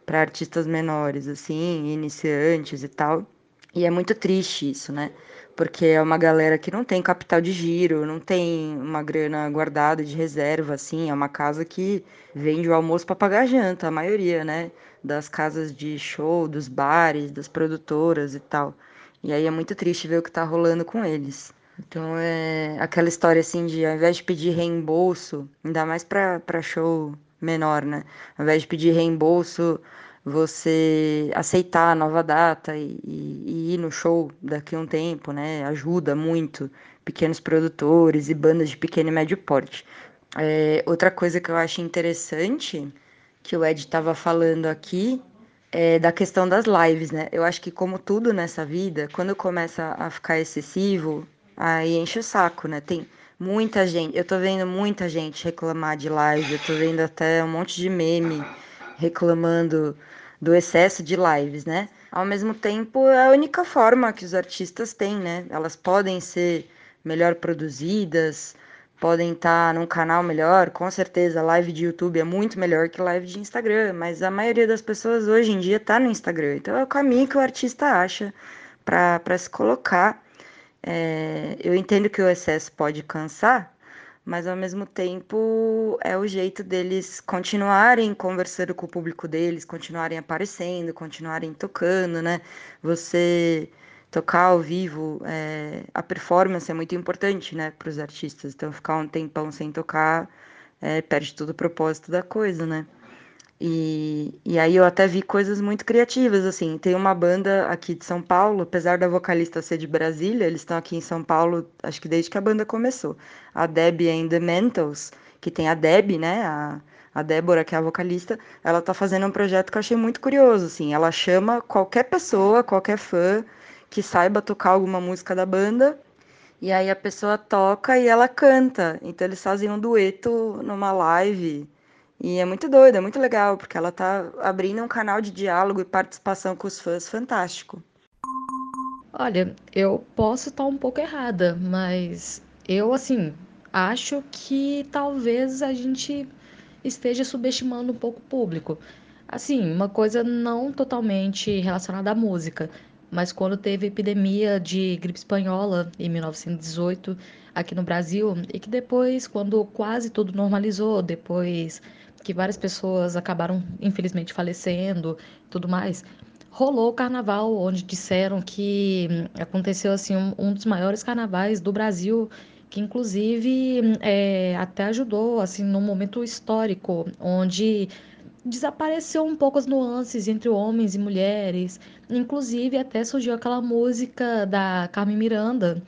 para artistas menores, assim, iniciantes e tal. E é muito triste isso, né? Porque é uma galera que não tem capital de giro, não tem uma grana guardada de reserva, assim. É uma casa que vende o almoço para pagar a janta, a maioria, né? Das casas de show, dos bares, das produtoras e tal. E aí é muito triste ver o que tá rolando com eles. Então é aquela história assim de ao invés de pedir reembolso, ainda mais para show menor, né? Ao invés de pedir reembolso, você aceitar a nova data e, e, e, ir no show daqui a um tempo, né? Ajuda muito pequenos produtores e bandas de pequeno e médio porte. É, outra coisa que eu acho interessante, que o Ed estava falando aqui, é da questão das lives, né? Eu acho que como tudo nessa vida, quando começa a ficar excessivo, aí enche o saco, né? Tem muita gente, eu tô vendo muita gente reclamar de live, eu tô vendo até um monte de meme reclamando do excesso de lives, né? Ao mesmo tempo, é a única forma que os artistas têm, né? Elas podem ser melhor produzidas, podem estar num canal melhor, com certeza, live de YouTube é muito melhor que live de Instagram, mas a maioria das pessoas hoje em dia tá no Instagram. Então é o caminho que o artista acha para se colocar é, eu entendo que o excesso pode cansar, mas ao mesmo tempo é o jeito deles continuarem conversando com o público deles, continuarem aparecendo, continuarem tocando, né? Você tocar ao vivo, é, a performance é muito importante, né, para os artistas. Então, ficar um tempão sem tocar é, perde todo o propósito da coisa, né? E, e aí eu até vi coisas muito criativas, assim. Tem uma banda aqui de São Paulo, apesar da vocalista ser de Brasília, eles estão aqui em São Paulo, acho que desde que a banda começou. A Debbie and the Mentals, que tem a Debbie, né? A, a Débora, que é a vocalista, ela tá fazendo um projeto que eu achei muito curioso, assim. Ela chama qualquer pessoa, qualquer fã que saiba tocar alguma música da banda, e aí a pessoa toca e ela canta. Então eles fazem um dueto numa live e é muito doido, é muito legal, porque ela tá abrindo um canal de diálogo e participação com os fãs fantástico. Olha, eu posso estar um pouco errada, mas eu, assim, acho que talvez a gente esteja subestimando um pouco o público. Assim, uma coisa não totalmente relacionada à música, mas quando teve epidemia de gripe espanhola em 1918, aqui no Brasil e que depois, quando quase tudo normalizou, depois que várias pessoas acabaram infelizmente falecendo, tudo mais, rolou o carnaval onde disseram que aconteceu assim um, um dos maiores carnavais do Brasil que inclusive é, até ajudou assim num momento histórico onde desapareceu um pouco as nuances entre homens e mulheres. Inclusive até surgiu aquela música da Carmen Miranda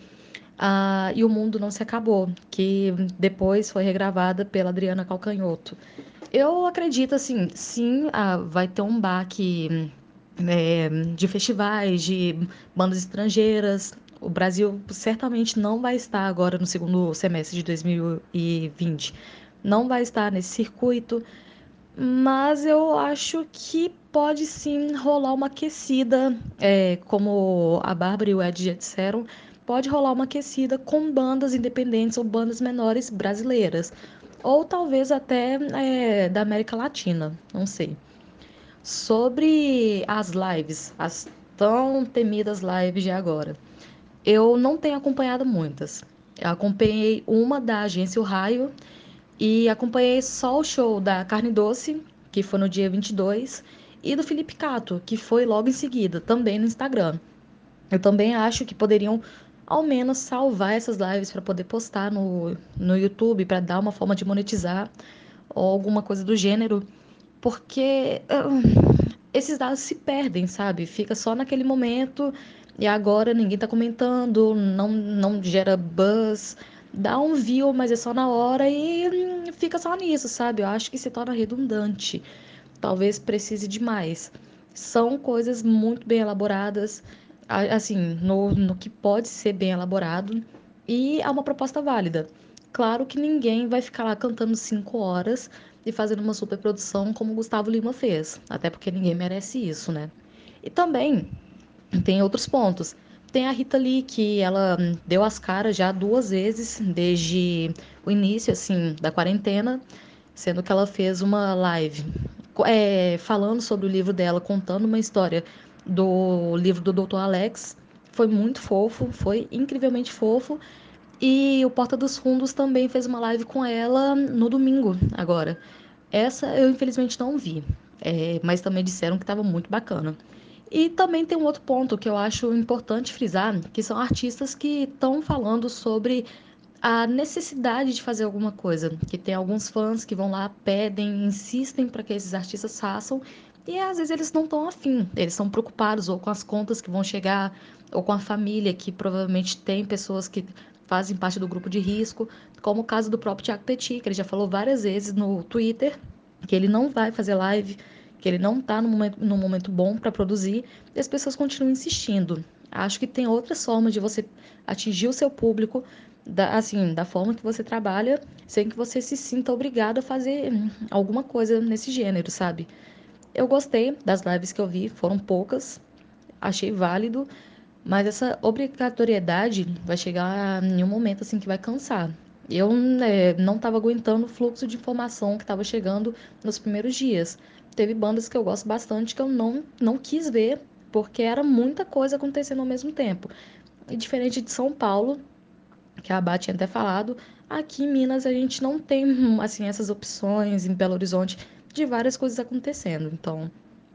uh, e o mundo não se acabou que depois foi regravada pela Adriana Calcanhoto. Eu acredito assim sim uh, vai ter um baque é, de festivais de bandas estrangeiras. O Brasil certamente não vai estar agora no segundo semestre de 2020, não vai estar nesse circuito, mas eu acho que pode sim rolar uma aquecida, é, como a Bárbara e o Ed já disseram, pode rolar uma aquecida com bandas independentes ou bandas menores brasileiras, ou talvez até é, da América Latina, não sei. Sobre as lives, as tão temidas lives de agora. Eu não tenho acompanhado muitas. Eu acompanhei uma da agência O Raio e acompanhei só o show da Carne Doce, que foi no dia 22, e do Felipe Cato, que foi logo em seguida, também no Instagram. Eu também acho que poderiam ao menos salvar essas lives para poder postar no, no YouTube, para dar uma forma de monetizar ou alguma coisa do gênero, porque uh, esses dados se perdem, sabe? Fica só naquele momento e agora ninguém tá comentando, não, não gera buzz, dá um view, mas é só na hora e fica só nisso, sabe? Eu acho que se torna redundante. Talvez precise de mais. São coisas muito bem elaboradas, assim, no, no que pode ser bem elaborado, e é uma proposta válida. Claro que ninguém vai ficar lá cantando cinco horas e fazendo uma superprodução como o Gustavo Lima fez, até porque ninguém merece isso, né? E também tem outros pontos. Tem a Rita Lee, que ela deu as caras já duas vezes desde o início, assim, da quarentena, sendo que ela fez uma live é, falando sobre o livro dela, contando uma história do livro do Dr. Alex. Foi muito fofo, foi incrivelmente fofo. E o Porta dos Fundos também fez uma live com ela no domingo, agora. Essa eu infelizmente não vi, é, mas também disseram que estava muito bacana. E também tem um outro ponto que eu acho importante frisar, que são artistas que estão falando sobre a necessidade de fazer alguma coisa, que tem alguns fãs que vão lá, pedem, insistem para que esses artistas façam, e às vezes eles não estão afim, eles estão preocupados ou com as contas que vão chegar, ou com a família, que provavelmente tem pessoas que fazem parte do grupo de risco, como o caso do próprio Tiago Petit, que ele já falou várias vezes no Twitter, que ele não vai fazer live que ele não está no momento, momento bom para produzir, e as pessoas continuam insistindo. Acho que tem outras formas de você atingir o seu público, da, assim, da forma que você trabalha, sem que você se sinta obrigado a fazer alguma coisa nesse gênero, sabe? Eu gostei das lives que eu vi, foram poucas, achei válido, mas essa obrigatoriedade vai chegar em um momento assim que vai cansar. Eu é, não estava aguentando o fluxo de informação que estava chegando nos primeiros dias teve bandas que eu gosto bastante que eu não, não quis ver, porque era muita coisa acontecendo ao mesmo tempo. E diferente de São Paulo, que a Abá tinha até falado, aqui em Minas a gente não tem assim essas opções em Belo Horizonte de várias coisas acontecendo. Então,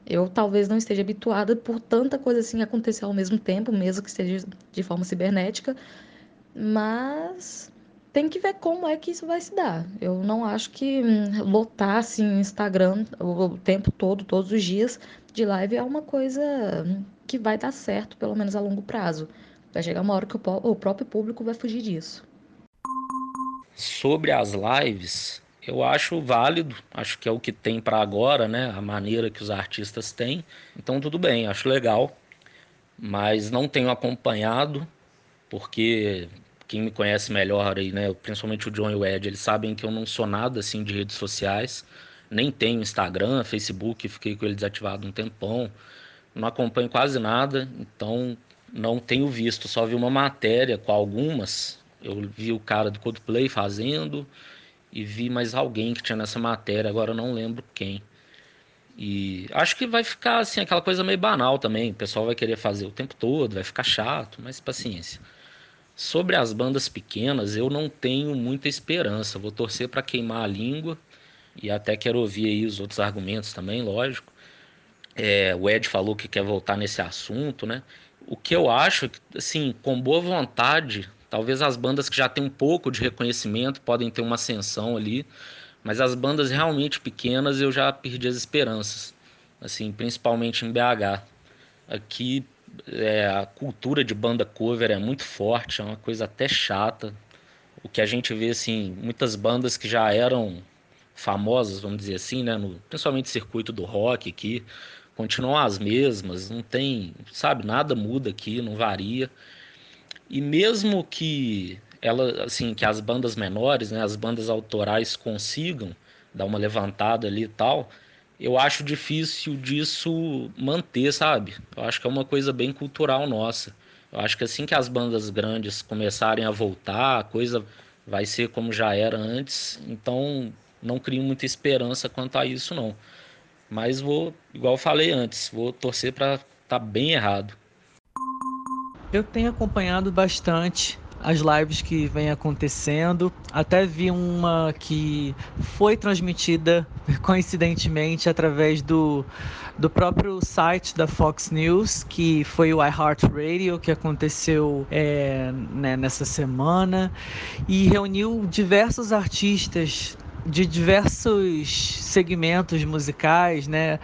eu talvez não esteja habituada por tanta coisa assim acontecer ao mesmo tempo, mesmo que seja de forma cibernética, mas tem que ver como é que isso vai se dar. Eu não acho que hum, lotar assim Instagram o tempo todo, todos os dias de live é uma coisa hum, que vai dar certo, pelo menos a longo prazo. Vai chegar uma hora que o próprio público vai fugir disso. Sobre as lives, eu acho válido, acho que é o que tem para agora, né? A maneira que os artistas têm. Então tudo bem, acho legal. Mas não tenho acompanhado, porque quem me conhece melhor aí, né, principalmente o John e o Ed, eles sabem que eu não sou nada assim de redes sociais, nem tenho Instagram, Facebook, fiquei com ele desativado um tempão, não acompanho quase nada, então não tenho visto, só vi uma matéria com algumas, eu vi o cara do Coldplay fazendo e vi mais alguém que tinha nessa matéria, agora eu não lembro quem. E acho que vai ficar assim aquela coisa meio banal também, o pessoal vai querer fazer o tempo todo, vai ficar chato, mas paciência. Sobre as bandas pequenas, eu não tenho muita esperança. Vou torcer para queimar a língua e até quero ouvir aí os outros argumentos também, lógico. É, o Ed falou que quer voltar nesse assunto, né? O que eu acho, assim, com boa vontade, talvez as bandas que já têm um pouco de reconhecimento podem ter uma ascensão ali, mas as bandas realmente pequenas eu já perdi as esperanças, assim, principalmente em BH. Aqui é, a cultura de banda cover é muito forte, é uma coisa até chata. O que a gente vê, assim, muitas bandas que já eram famosas, vamos dizer assim, né, no, principalmente circuito do rock aqui, continuam as mesmas, não tem, sabe, nada muda aqui, não varia. E mesmo que ela, assim, que as bandas menores, né, as bandas autorais consigam dar uma levantada ali e tal, eu acho difícil disso manter, sabe? Eu acho que é uma coisa bem cultural nossa. Eu acho que assim que as bandas grandes começarem a voltar, a coisa vai ser como já era antes. Então, não crio muita esperança quanto a isso, não. Mas vou, igual falei antes, vou torcer para estar tá bem errado. Eu tenho acompanhado bastante as lives que vem acontecendo. Até vi uma que foi transmitida coincidentemente através do, do próprio site da Fox News, que foi o iHeartRadio, que aconteceu é, né, nessa semana, e reuniu diversos artistas de diversos segmentos musicais, né?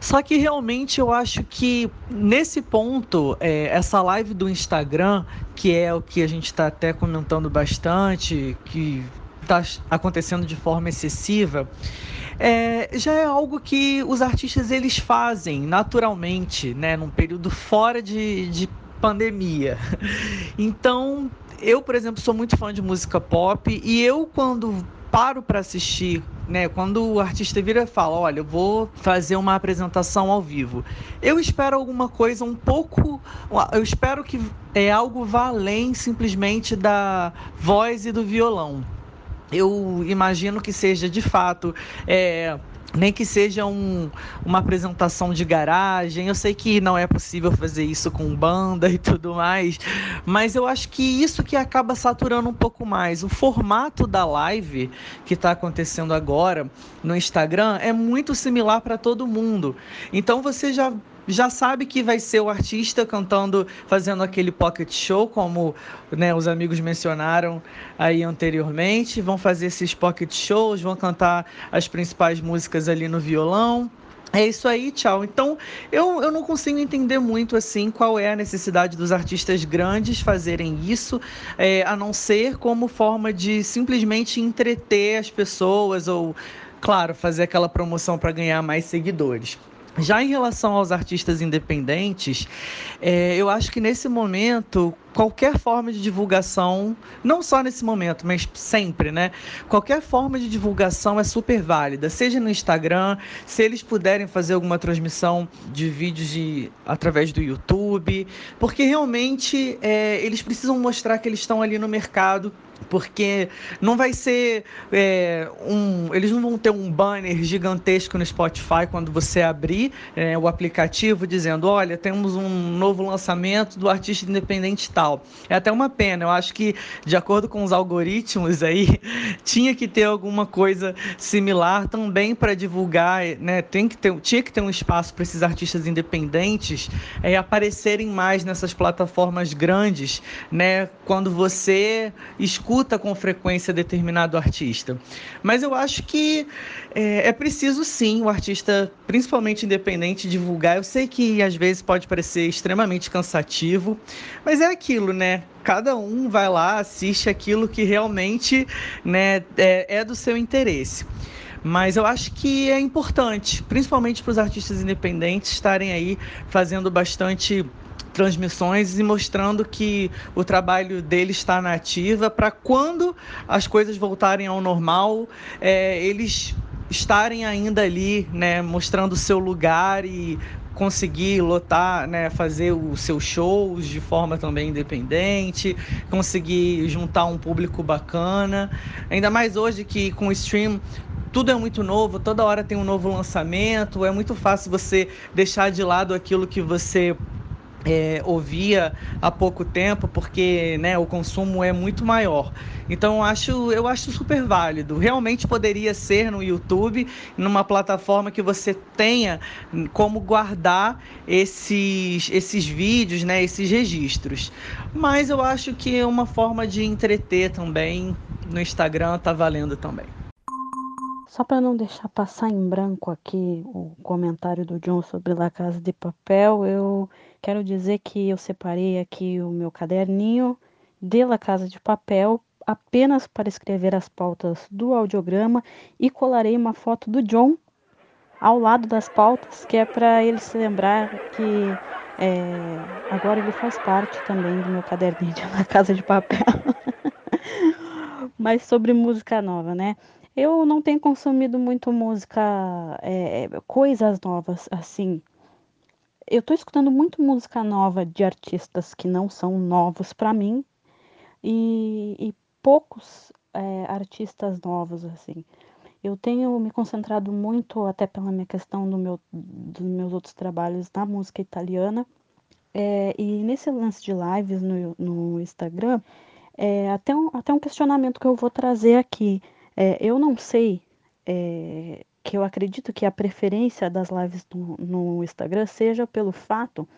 Só que realmente eu acho que nesse ponto, é, essa live do Instagram, que é o que a gente está até comentando bastante, que está acontecendo de forma excessiva, é, já é algo que os artistas eles fazem naturalmente, né? Num período fora de, de pandemia. Então, eu, por exemplo, sou muito fã de música pop e eu, quando paro para assistir, né? Quando o artista vira e fala, olha, eu vou fazer uma apresentação ao vivo, eu espero alguma coisa um pouco, eu espero que é algo vá além simplesmente da voz e do violão. Eu imagino que seja de fato é, nem que seja um, uma apresentação de garagem. Eu sei que não é possível fazer isso com banda e tudo mais, mas eu acho que isso que acaba saturando um pouco mais. O formato da live que está acontecendo agora no Instagram é muito similar para todo mundo. Então você já já sabe que vai ser o artista cantando, fazendo aquele pocket show, como né, os amigos mencionaram aí anteriormente. Vão fazer esses pocket shows, vão cantar as principais músicas ali no violão. É isso aí, tchau. Então, eu, eu não consigo entender muito assim qual é a necessidade dos artistas grandes fazerem isso, é, a não ser como forma de simplesmente entreter as pessoas ou, claro, fazer aquela promoção para ganhar mais seguidores. Já em relação aos artistas independentes, é, eu acho que nesse momento, qualquer forma de divulgação, não só nesse momento, mas sempre, né? Qualquer forma de divulgação é super válida, seja no Instagram, se eles puderem fazer alguma transmissão de vídeos de, através do YouTube, porque realmente é, eles precisam mostrar que eles estão ali no mercado porque não vai ser é, um. Eles não vão ter um banner gigantesco no Spotify quando você abrir é, o aplicativo dizendo: olha, temos um novo lançamento do artista independente tal. É até uma pena, eu acho que, de acordo com os algoritmos aí, tinha que ter alguma coisa similar também para divulgar, né? Tem que ter, tinha que ter um espaço para esses artistas independentes é, aparecerem mais nessas plataformas grandes, né? Quando você escuta escuta com frequência determinado artista. Mas eu acho que é, é, preciso sim o artista, principalmente independente, divulgar. Eu sei que às vezes pode parecer extremamente cansativo, mas é aquilo, né? Cada um vai lá, assiste aquilo que realmente né, é, é do seu interesse. Mas eu acho que é importante, principalmente para os artistas independentes, estarem aí fazendo bastante transmissões e mostrando que o trabalho dele está na ativa para quando as coisas voltarem ao normal, é, eles estarem ainda ali, né, mostrando o seu lugar e conseguir lotar, né, fazer os seus shows de forma também independente, conseguir juntar um público bacana. Ainda mais hoje que com o stream tudo é muito novo, toda hora tem um novo lançamento, é muito fácil você deixar de lado aquilo que você é, ouvia há pouco tempo, porque né, o consumo é muito maior. Então eu acho, eu acho super válido. Realmente poderia ser no YouTube, numa plataforma que você tenha como guardar esses, esses vídeos, né, esses registros. Mas eu acho que é uma forma de entreter também no Instagram está valendo também. Só para não deixar passar em branco aqui o comentário do John sobre La Casa de Papel, eu quero dizer que eu separei aqui o meu caderninho de La Casa de Papel apenas para escrever as pautas do audiograma e colarei uma foto do John ao lado das pautas, que é para ele se lembrar que é, agora ele faz parte também do meu caderninho de La Casa de Papel. Mas sobre música nova, né? Eu não tenho consumido muito música, é, coisas novas, assim. Eu tô escutando muito música nova de artistas que não são novos para mim e, e poucos é, artistas novos, assim. Eu tenho me concentrado muito, até pela minha questão do meu, dos meus outros trabalhos, na música italiana. É, e nesse lance de lives no, no Instagram, é, até, um, até um questionamento que eu vou trazer aqui. É, eu não sei, é, que eu acredito que a preferência das lives no, no Instagram seja pelo fato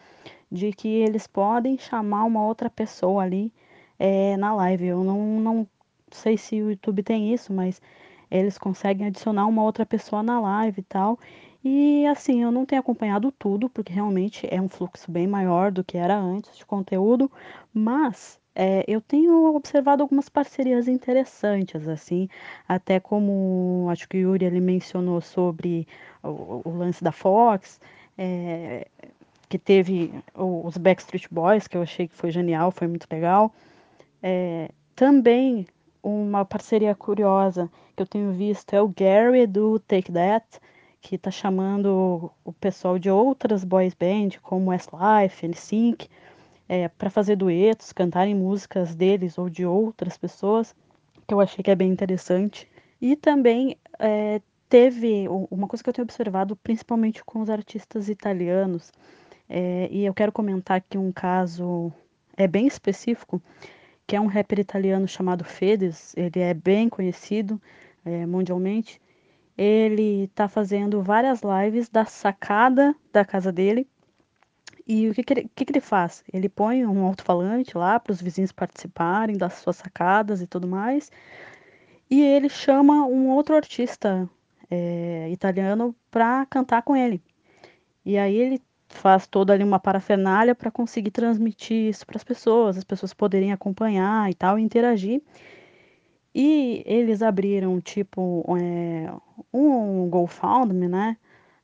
de que eles podem chamar uma outra pessoa ali é, na live. Eu não, não sei se o YouTube tem isso, mas eles conseguem adicionar uma outra pessoa na live e tal. E assim, eu não tenho acompanhado tudo, porque realmente é um fluxo bem maior do que era antes de conteúdo, mas é, eu tenho observado algumas parcerias interessantes, assim, até como acho que o Yuri ele mencionou sobre o, o lance da Fox, é, que teve os Backstreet Boys, que eu achei que foi genial, foi muito legal. É, também uma parceria curiosa que eu tenho visto é o Gary do Take That, que está chamando o pessoal de outras boys band, como Westlife, NSYNC, é, para fazer duetos, cantarem músicas deles ou de outras pessoas, que eu achei que é bem interessante. E também é, teve uma coisa que eu tenho observado, principalmente com os artistas italianos, é, e eu quero comentar aqui um caso é bem específico, que é um rapper italiano chamado Fedes, ele é bem conhecido é, mundialmente. Ele está fazendo várias lives da sacada da casa dele e o que, que, ele, que, que ele faz? Ele põe um alto-falante lá para os vizinhos participarem das suas sacadas e tudo mais. E ele chama um outro artista é, italiano para cantar com ele. E aí ele faz toda ali uma parafernália para conseguir transmitir isso para as pessoas, as pessoas poderem acompanhar e tal, e interagir. E eles abriram tipo é, um GoFundMe, né,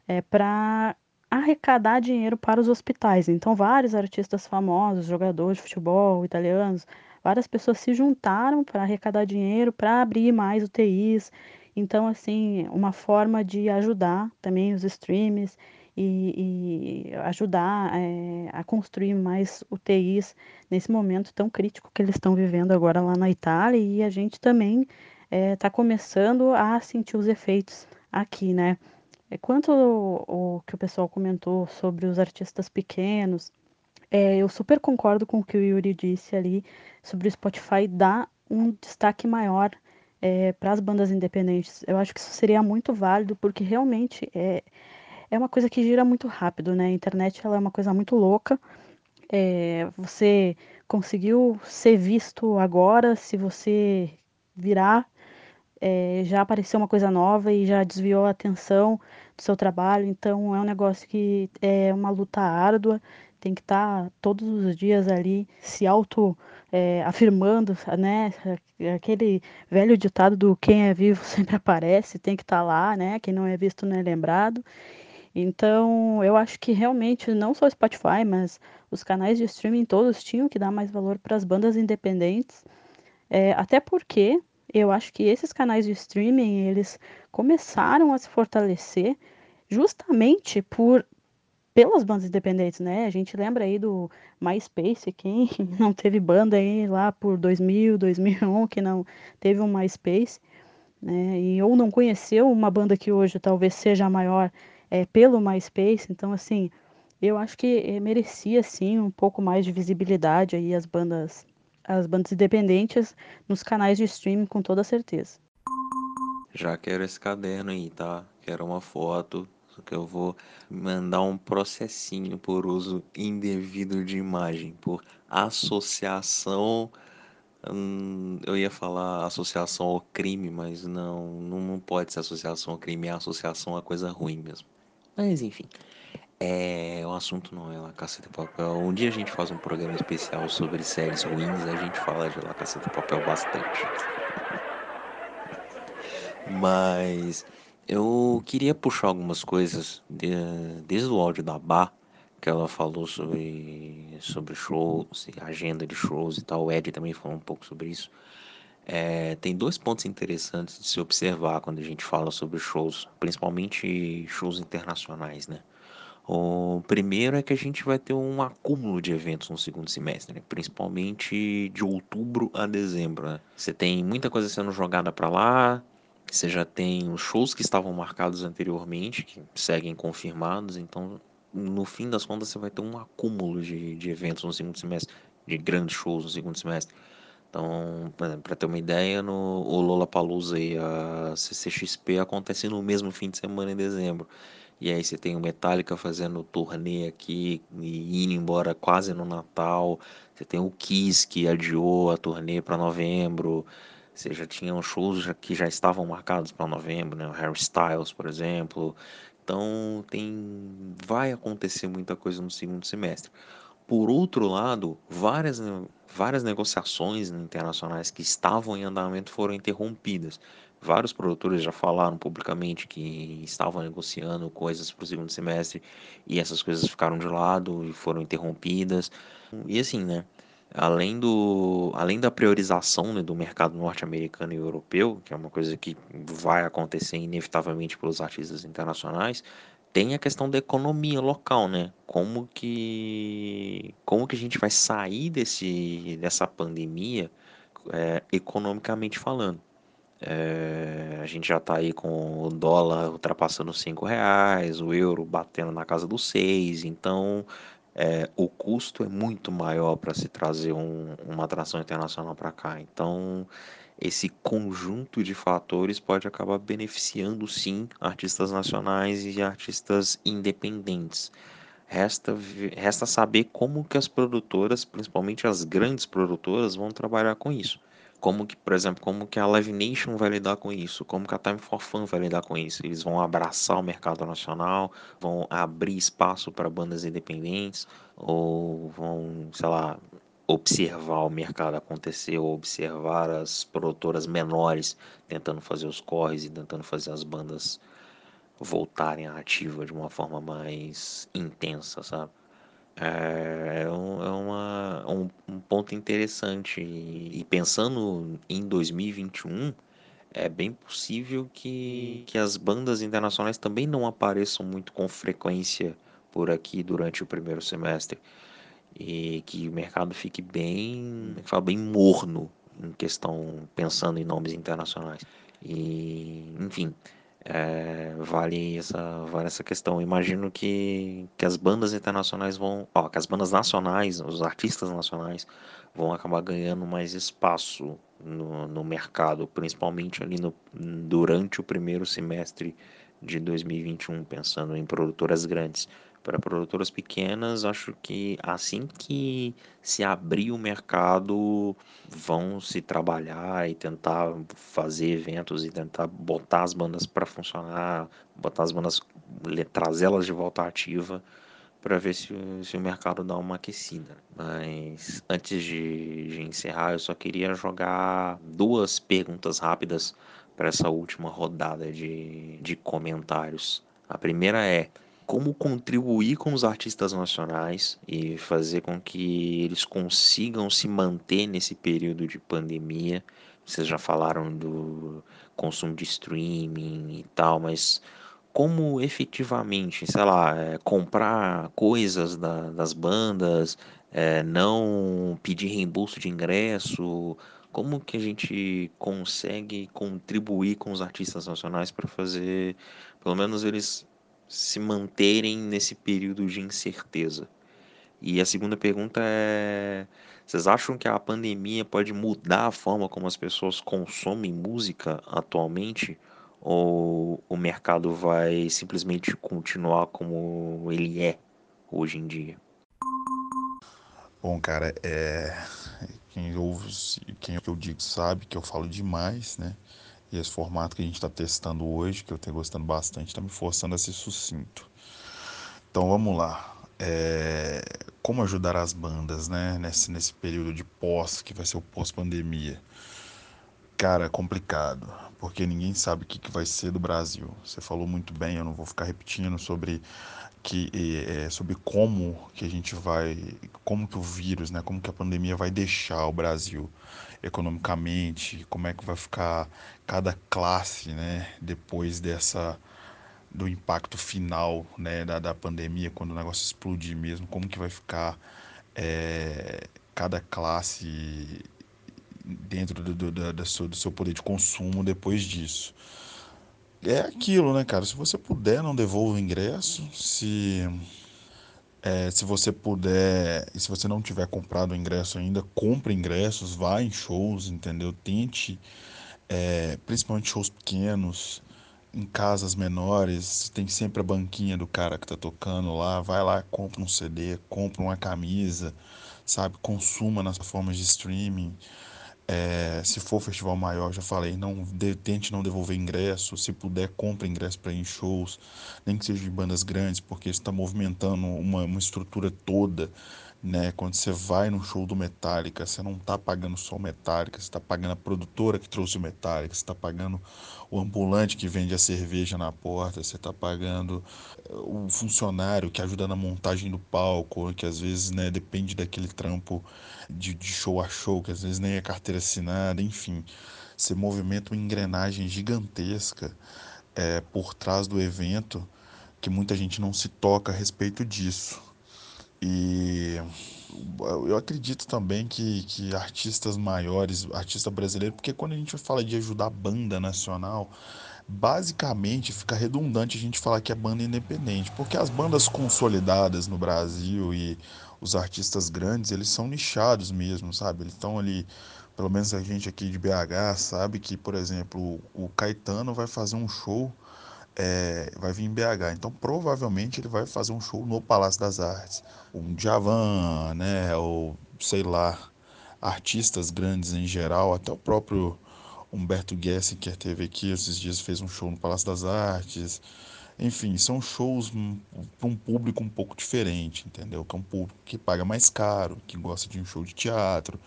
é, para arrecadar dinheiro para os hospitais. Então, vários artistas famosos, jogadores de futebol italianos, várias pessoas se juntaram para arrecadar dinheiro para abrir mais UTIs. Então, assim, uma forma de ajudar também os streams e, e ajudar é, a construir mais UTIs nesse momento tão crítico que eles estão vivendo agora lá na Itália. E a gente também está é, começando a sentir os efeitos aqui, né? É, quanto o, que o pessoal comentou sobre os artistas pequenos, é, eu super concordo com o que o Yuri disse ali sobre o Spotify dar um destaque maior é, para as bandas independentes. Eu acho que isso seria muito válido, porque realmente é, é uma coisa que gira muito rápido, né? A internet ela é uma coisa muito louca. É, você conseguiu ser visto agora, se você virar é, já apareceu uma coisa nova e já desviou a atenção do seu trabalho. Então é um negócio que é uma luta árdua, tem que estar tá todos os dias ali se auto é, afirmando, né? Aquele velho ditado do quem é vivo sempre aparece, tem que estar tá lá, né? Quem não é visto não é lembrado. Então, eu acho que realmente não só o Spotify, mas os canais de streaming todos tinham que dar mais valor para as bandas independentes. É, até porque eu acho que esses canais de streaming, eles começaram a se fortalecer justamente por pelas bandas independentes, né? A gente lembra aí do MySpace, quem não teve banda aí lá por 2000, 2001, que não teve um MySpace, né? E ou não conheceu uma banda que hoje talvez seja a maior é, pelo MySpace. Então, assim, Eu acho que eh, merecia sim um pouco mais de visibilidade aí as bandas as bandas independentes nos canais de streaming com toda certeza. Já quero esse caderno aí, tá? Quero uma foto, que eu vou mandar um processinho por uso indevido de imagem, por associação. Hum, eu ia falar associação ao crime, mas não, não pode ser associação ao crime, é associação a coisa ruim mesmo. Mas enfim. É, o assunto não é La Caça de Papel. Um dia a gente faz um programa especial sobre séries ruins, a gente fala de La de Papel bastante. Mas eu queria puxar algumas coisas de, desde o áudio da Bar, que ela falou sobre, sobre shows, agenda de shows e tal. O Ed também falou um pouco sobre isso. É, tem dois pontos interessantes de se observar quando a gente fala sobre shows, principalmente shows internacionais, né? O primeiro é que a gente vai ter um acúmulo de eventos no segundo semestre, né? principalmente de outubro a dezembro. Né? Você tem muita coisa sendo jogada para lá, você já tem os shows que estavam marcados anteriormente, que seguem confirmados, então no fim das contas você vai ter um acúmulo de, de eventos no segundo semestre, de grandes shows no segundo semestre. Então, para ter uma ideia, no, o Lollapalooza e a CCXP acontecem no mesmo fim de semana em dezembro. E aí você tem o Metallica fazendo turnê aqui e indo embora quase no Natal. Você tem o Kiss que adiou a turnê para novembro. Você já tinha shows que já estavam marcados para novembro, né? O Harry Styles, por exemplo. Então tem vai acontecer muita coisa no segundo semestre. Por outro lado, várias, várias negociações internacionais que estavam em andamento foram interrompidas. Vários produtores já falaram publicamente que estavam negociando coisas para o segundo semestre e essas coisas ficaram de lado e foram interrompidas. E assim, né? Além, do, além da priorização né, do mercado norte-americano e europeu, que é uma coisa que vai acontecer inevitavelmente pelos artistas internacionais, tem a questão da economia local, né? Como que, como que a gente vai sair desse, dessa pandemia é, economicamente falando? É, a gente já está aí com o dólar ultrapassando cinco reais, o euro batendo na casa dos seis, então é, o custo é muito maior para se trazer um, uma atração internacional para cá. Então esse conjunto de fatores pode acabar beneficiando sim artistas nacionais e artistas independentes. Resta, resta saber como que as produtoras, principalmente as grandes produtoras, vão trabalhar com isso como que, por exemplo, como que a Live Nation vai lidar com isso, como que a Time for Fun vai lidar com isso. Eles vão abraçar o mercado nacional, vão abrir espaço para bandas independentes, ou vão, sei lá, observar o mercado acontecer, ou observar as produtoras menores tentando fazer os corres e tentando fazer as bandas voltarem à ativa de uma forma mais intensa, sabe? É, é, um, é uma, um, um ponto interessante. E, pensando em 2021, é bem possível que, que as bandas internacionais também não apareçam muito com frequência por aqui durante o primeiro semestre. E que o mercado fique bem, bem morno em questão, pensando em nomes internacionais. E, enfim, é, vale essa vale essa questão. Imagino que, que as bandas internacionais vão, ó, que as bandas nacionais, os artistas nacionais vão acabar ganhando mais espaço no, no mercado, principalmente ali no, durante o primeiro semestre de 2021, pensando em produtoras grandes. Para produtoras pequenas, acho que assim que se abrir o mercado, vão se trabalhar e tentar fazer eventos e tentar botar as bandas para funcionar, botar as bandas, trazê-las de volta ativa para ver se, se, o mercado dá uma aquecida. Mas antes de, de encerrar, eu só queria jogar duas perguntas rápidas para essa última rodada de, de comentários. A primeira é como contribuir com os artistas nacionais e fazer com que eles consigam se manter nesse período de pandemia. Vocês já falaram do consumo de streaming e tal, mas como efetivamente, sei lá, é, comprar coisas da, das bandas, é, não pedir reembolso de ingresso, como que a gente consegue contribuir com os artistas nacionais para fazer, pelo menos eles se manterem nesse período de incerteza? E a segunda pergunta é: vocês acham que a pandemia pode mudar a forma como as pessoas consomem música atualmente? Ou o mercado vai simplesmente continuar como ele é hoje em dia? Bom, cara, é... quem ouve, quem eu digo sabe que eu falo demais, né? E esse formato que a gente está testando hoje, que eu tenho gostando bastante, está me forçando a ser sucinto. Então vamos lá. É... Como ajudar as bandas, né? Nesse, nesse período de pós, que vai ser o pós-pandemia. Cara, é complicado, porque ninguém sabe o que, que vai ser do Brasil. Você falou muito bem, eu não vou ficar repetindo sobre que é, sobre como que a gente vai, como que o vírus, né, como que a pandemia vai deixar o Brasil economicamente, como é que vai ficar cada classe, né, depois dessa do impacto final, né, da, da pandemia, quando o negócio explodir mesmo, como que vai ficar é, cada classe dentro do, do, do, do, seu, do seu poder de consumo depois disso. É aquilo, né, cara? Se você puder, não devolva o ingresso. Se, é, se você puder, e se você não tiver comprado o ingresso ainda, compre ingressos, vá em shows, entendeu? Tente, é, principalmente shows pequenos, em casas menores, tem sempre a banquinha do cara que tá tocando lá. Vai lá, compra um CD, compra uma camisa, sabe? Consuma nas formas de streaming. É, se for festival maior, já falei, não de, tente não devolver ingresso. Se puder, compre ingresso para ir em shows, nem que seja de bandas grandes, porque está movimentando uma, uma estrutura toda. Né? Quando você vai no show do Metallica, você não está pagando só o Metallica, você está pagando a produtora que trouxe o Metallica, você está pagando o ambulante que vende a cerveja na porta, você está pagando eh, o funcionário que ajuda na montagem do palco, que às vezes né, depende daquele trampo de, de show a show, que às vezes nem é carteira assinada, enfim. Você movimenta uma engrenagem gigantesca é, por trás do evento que muita gente não se toca a respeito disso. E eu acredito também que, que artistas maiores, artista brasileiro, porque quando a gente fala de ajudar banda nacional, basicamente fica redundante a gente falar que é banda independente, porque as bandas consolidadas no Brasil e os artistas grandes, eles são nichados mesmo, sabe? Eles estão ali, pelo menos a gente aqui de BH sabe que, por exemplo, o Caetano vai fazer um show, é, vai vir em BH, então provavelmente ele vai fazer um show no Palácio das Artes. Um Djavan, né, ou sei lá, artistas grandes em geral, até o próprio Humberto Gessinger teve aqui esses dias, fez um show no Palácio das Artes. Enfim, são shows para um público um pouco diferente, entendeu? Que é um público que paga mais caro, que gosta de um show de teatro.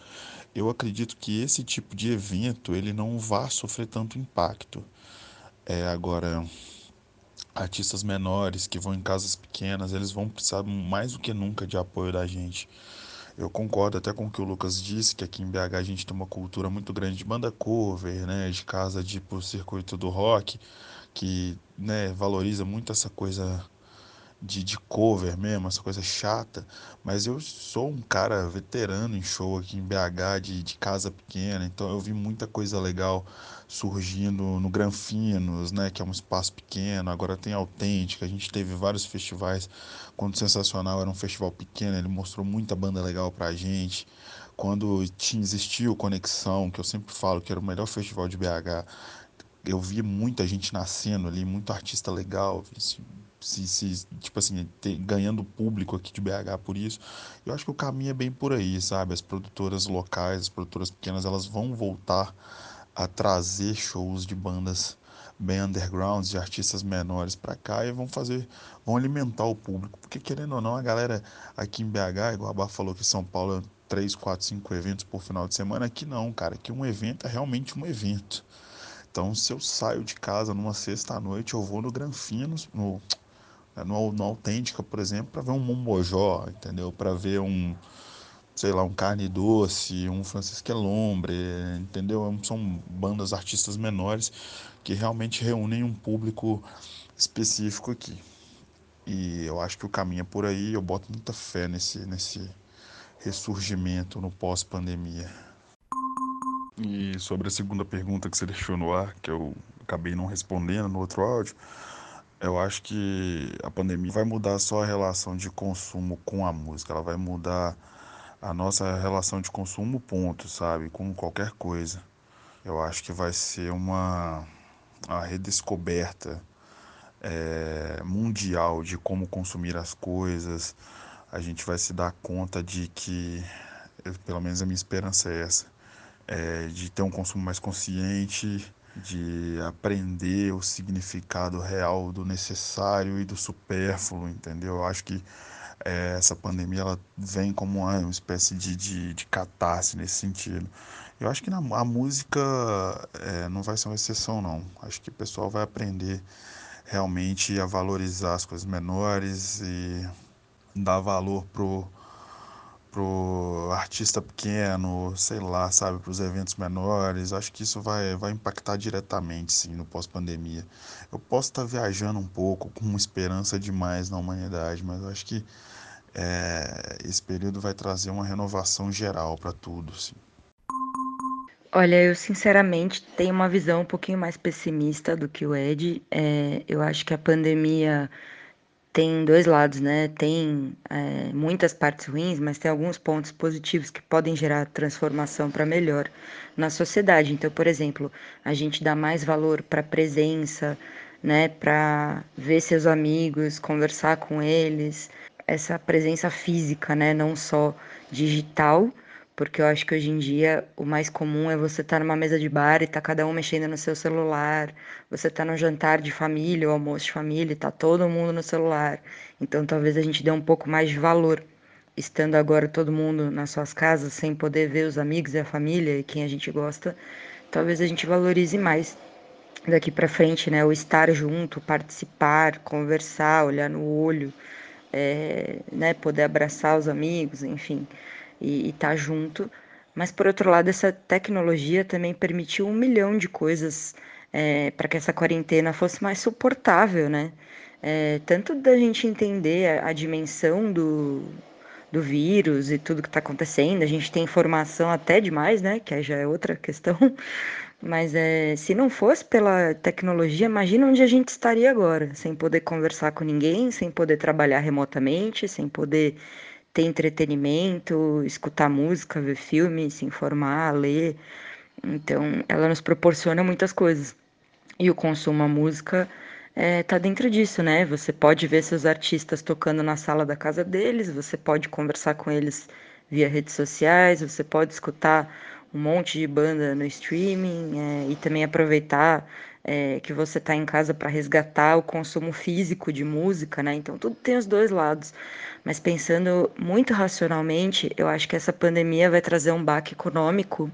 Eu acredito que esse tipo de evento ele não vá sofrer tanto impacto. É, agora, artistas menores que vão em casas pequenas, eles vão precisar mais do que nunca de apoio da gente. Eu concordo até com o que o Lucas disse, que aqui em BH a gente tem uma cultura muito grande de banda cover, né, de casa de tipo circuito do rock, que, né, valoriza muito essa coisa de, de cover mesmo, essa coisa chata, mas eu sou um cara veterano em show aqui em BH, de, de casa pequena, então eu vi muita coisa legal surgindo no Granfinos, né, que é um espaço pequeno, agora tem Autêntica, a gente teve vários festivais, quando Sensacional era um festival pequeno, ele mostrou muita banda legal pra gente, quando tinha, existiu Conexão, que eu sempre falo que era o melhor festival de BH, eu vi muita gente nascendo ali, muito artista legal, se, se tipo assim, ter, ganhando público aqui de BH por isso. Eu acho que o caminho é bem por aí, sabe? As produtoras locais, as produtoras pequenas, elas vão voltar a trazer shows de bandas bem undergrounds, de artistas menores para cá e vão fazer, vão alimentar o público. Porque querendo ou não, a galera aqui em BH, igual a Bar falou que São Paulo é 3, 4, 5 eventos por final de semana, aqui não, cara, aqui um evento é realmente um evento. Então, se eu saio de casa numa sexta noite, eu vou no Granfinos, no no, no Autêntica, por exemplo, para ver um Mombojó, entendeu? Para ver um, sei lá, um Carne Doce, um Francisco Elombre, entendeu? São bandas, artistas menores que realmente reúnem um público específico aqui. E eu acho que o caminho é por aí, eu boto muita fé nesse, nesse ressurgimento no pós-pandemia. E sobre a segunda pergunta que você deixou no ar, que eu acabei não respondendo no outro áudio, Eu acho que a pandemia vai mudar só a relação de consumo com a música, ela vai mudar a nossa relação de consumo, ponto, sabe? Com qualquer coisa. Eu acho que vai ser uma a redescoberta é, mundial de como consumir as coisas. A gente vai se dar conta de que, pelo menos a minha esperança é essa, é, de ter um consumo mais consciente, de aprender o significado real do necessário e do supérfluo, entendeu? Eu acho que é, essa pandemia ela vem como uma, uma espécie de, de, de catarse nesse sentido. Eu acho que na, a música é, não vai ser uma exceção, não. Acho que o pessoal vai aprender realmente a valorizar as coisas menores e dar valor pro pro artista pequeno, sei lá, sabe, para os eventos menores. Acho que isso vai, vai impactar diretamente, sim, no pós-pandemia. Eu posso estar viajando um pouco com uma esperança demais na humanidade, mas acho que é, esse período vai trazer uma renovação geral para tudo, sim. Olha, eu sinceramente tenho uma visão um pouquinho mais pessimista do que o Ed. É, eu acho que a pandemia tem dois lados, né? Tem é, muitas partes ruins, mas tem alguns pontos positivos que podem gerar transformação para melhor na sociedade. Então, por exemplo, a gente dá mais valor para presença, né? Para ver seus amigos, conversar com eles, essa presença física, né? Não só digital porque eu acho que hoje em dia o mais comum é você estar tá numa mesa de bar e tá cada um mexendo no seu celular, você tá num jantar de família ou almoço de família e tá todo mundo no celular. Então talvez a gente dê um pouco mais de valor estando agora todo mundo nas suas casas sem poder ver os amigos e a família e quem a gente gosta. Talvez a gente valorize mais daqui para frente, né? O estar junto, participar, conversar, olhar no olho, é, né? Poder abraçar os amigos, enfim e estar tá junto. Mas, por outro lado, essa tecnologia também permitiu um milhão de coisas é, para que essa quarentena fosse mais suportável, né? É, tanto da gente entender a, a dimensão do, do vírus e tudo que está acontecendo, a gente tem informação até demais, né? Que aí já é outra questão. Mas é, se não fosse pela tecnologia, imagina onde a gente estaria agora, sem poder conversar com ninguém, sem poder trabalhar remotamente, sem poder ter entretenimento, escutar música, ver filme, se informar, ler. Então, ela nos proporciona muitas coisas. E o consumo a música é, tá dentro disso, né? Você pode ver seus artistas tocando na sala da casa deles, você pode conversar com eles via redes sociais, você pode escutar um monte de banda no streaming é, e também aproveitar é, que você está em casa para resgatar o consumo físico de música, né? Então tudo tem os dois lados. Mas pensando muito racionalmente, eu acho que essa pandemia vai trazer um baque econômico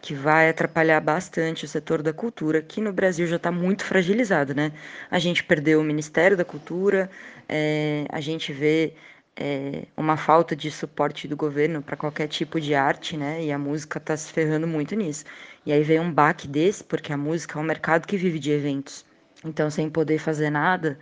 que vai atrapalhar bastante o setor da cultura, que no Brasil já está muito fragilizado, né? A gente perdeu o Ministério da Cultura, é, a gente vê é, uma falta de suporte do governo para qualquer tipo de arte, né? E a música está se ferrando muito nisso. E aí vem um baque desse, porque a música é um mercado que vive de eventos. Então, sem poder fazer nada,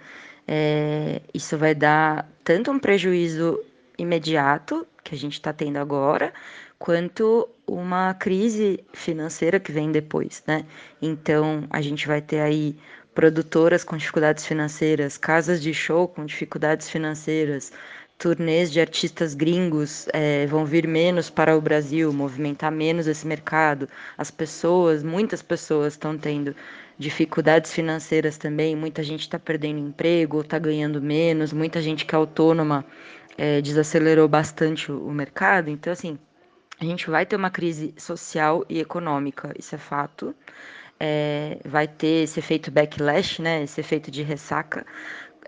é, isso vai dar tanto um prejuízo imediato, que a gente está tendo agora, quanto uma crise financeira que vem depois, né? Então, a gente vai ter aí produtoras com dificuldades financeiras, casas de show com dificuldades financeiras, turnês de artistas gringos é, vão vir menos para o Brasil, movimentar menos esse mercado. As pessoas, muitas pessoas estão tendo dificuldades financeiras também, muita gente está perdendo emprego, está ganhando menos, muita gente que é autônoma é, desacelerou bastante o, o mercado. Então, assim, a gente vai ter uma crise social e econômica, isso é fato. É, vai ter esse efeito backlash, né, esse efeito de ressaca,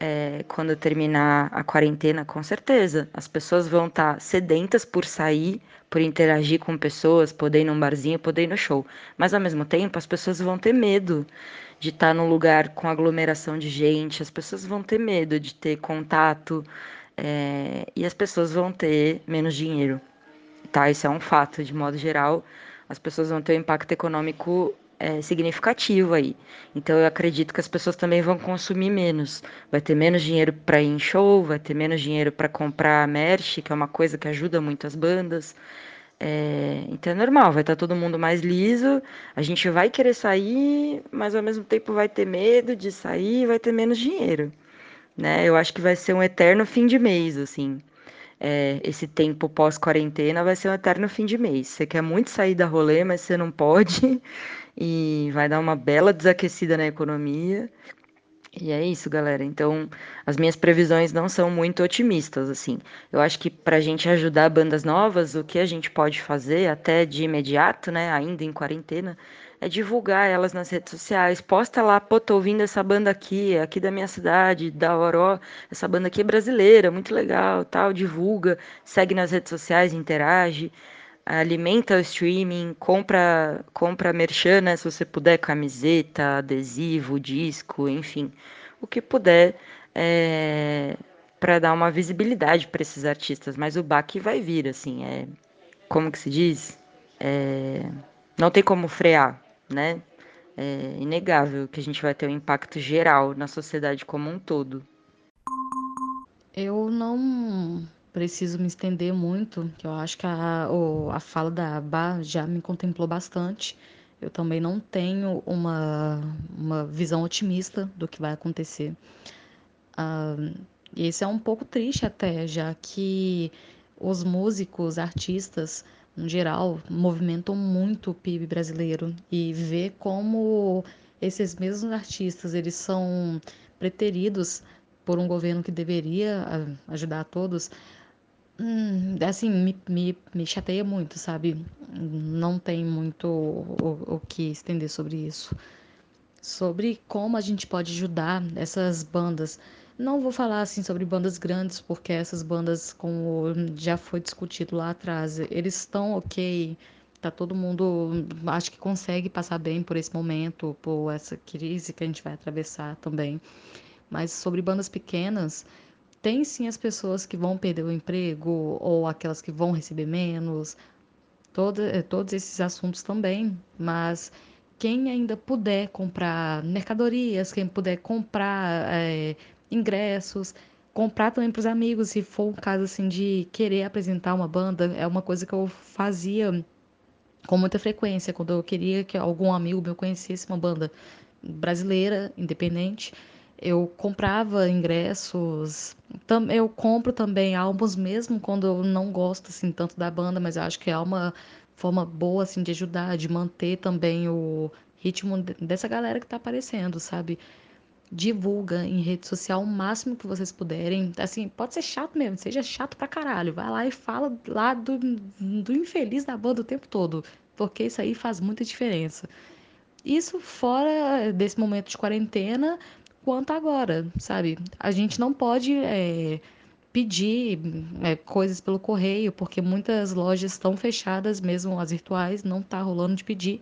é, quando terminar a quarentena, com certeza. As pessoas vão estar tá sedentas por sair, por interagir com pessoas, poder ir num barzinho, poder ir no show. Mas ao mesmo tempo, as pessoas vão ter medo de estar tá num lugar com aglomeração de gente, as pessoas vão ter medo de ter contato é, e as pessoas vão ter menos dinheiro. Tá? Isso é um fato, de modo geral. As pessoas vão ter um impacto econômico é, significativo aí. Então eu acredito que as pessoas também vão consumir menos. Vai ter menos dinheiro para ir em show, vai ter menos dinheiro para comprar merch, que é uma coisa que ajuda muito as bandas. É, então é normal, vai estar todo mundo mais liso, a gente vai querer sair, mas ao mesmo tempo vai ter medo de sair, vai ter menos dinheiro, né? Eu acho que vai ser um eterno fim de mês, assim. É, esse tempo pós-quarentena vai ser um eterno fim de mês. Você quer muito sair da rolê, mas você não pode, e vai dar uma bela desaquecida na economia. E é isso, galera. Então, as minhas previsões não são muito otimistas, assim. Eu acho que para a gente ajudar bandas novas, o que a gente pode fazer, até de imediato, né, ainda em quarentena, é divulgar elas nas redes sociais. Posta lá, pô, tô ouvindo essa banda aqui, é aqui da minha cidade, da Oró. Essa banda aqui é brasileira, muito legal, tal. Divulga, segue nas redes sociais, interage alimenta o streaming, compra, compra merchan, né, se você puder, camiseta, adesivo, disco, enfim, o que puder é, para dar uma visibilidade para esses artistas. Mas o baque vai vir, assim, é como que se diz? É, não tem como frear, né? É inegável que a gente vai ter um impacto geral na sociedade como um todo. Eu não preciso me estender muito, que eu acho que a, a fala da Bá já me contemplou bastante. Eu também não tenho uma, uma visão otimista do que vai acontecer. Ah, e isso é um pouco triste até, já que os músicos, artistas, no geral, movimentam muito o PIB brasileiro e ver como esses mesmos artistas eles são preteridos por um governo que deveria ah, ajudar a todos Hum, assim, me, me, me chateia muito, sabe? Não tem muito o, o que estender sobre isso. Sobre como a gente pode ajudar essas bandas. Não vou falar assim sobre bandas grandes, porque essas bandas, como já foi discutido lá atrás, eles estão ok, tá todo mundo, acho que consegue passar bem por esse momento, por essa crise que a gente vai atravessar também. Mas sobre bandas pequenas, tem sim as pessoas que vão perder o emprego ou aquelas que vão receber menos, todo, eh, todos esses assuntos também, mas quem ainda puder comprar mercadorias, quem puder comprar é, ingressos, comprar também para os amigos, se for um caso assim de querer apresentar uma banda, é uma coisa que eu fazia com muita frequência, quando eu queria que algum amigo meu conhecesse uma banda brasileira, independente, eu comprava ingressos, eu compro também álbuns mesmo quando eu não gosto assim tanto da banda, mas eu acho que é uma forma boa assim de ajudar, de manter também o ritmo dessa galera que tá aparecendo, sabe? Divulga em rede social o máximo que vocês puderem. Assim, pode ser chato mesmo, seja chato pra caralho. Vai lá e fala lá do, do infeliz da banda o tempo todo, porque isso aí faz muita diferença. Isso fora desse momento de quarentena, quanto agora, sabe? A gente não pode é, pedir é, coisas pelo correio, porque muitas lojas estão fechadas, mesmo as virtuais, não tá rolando de pedir.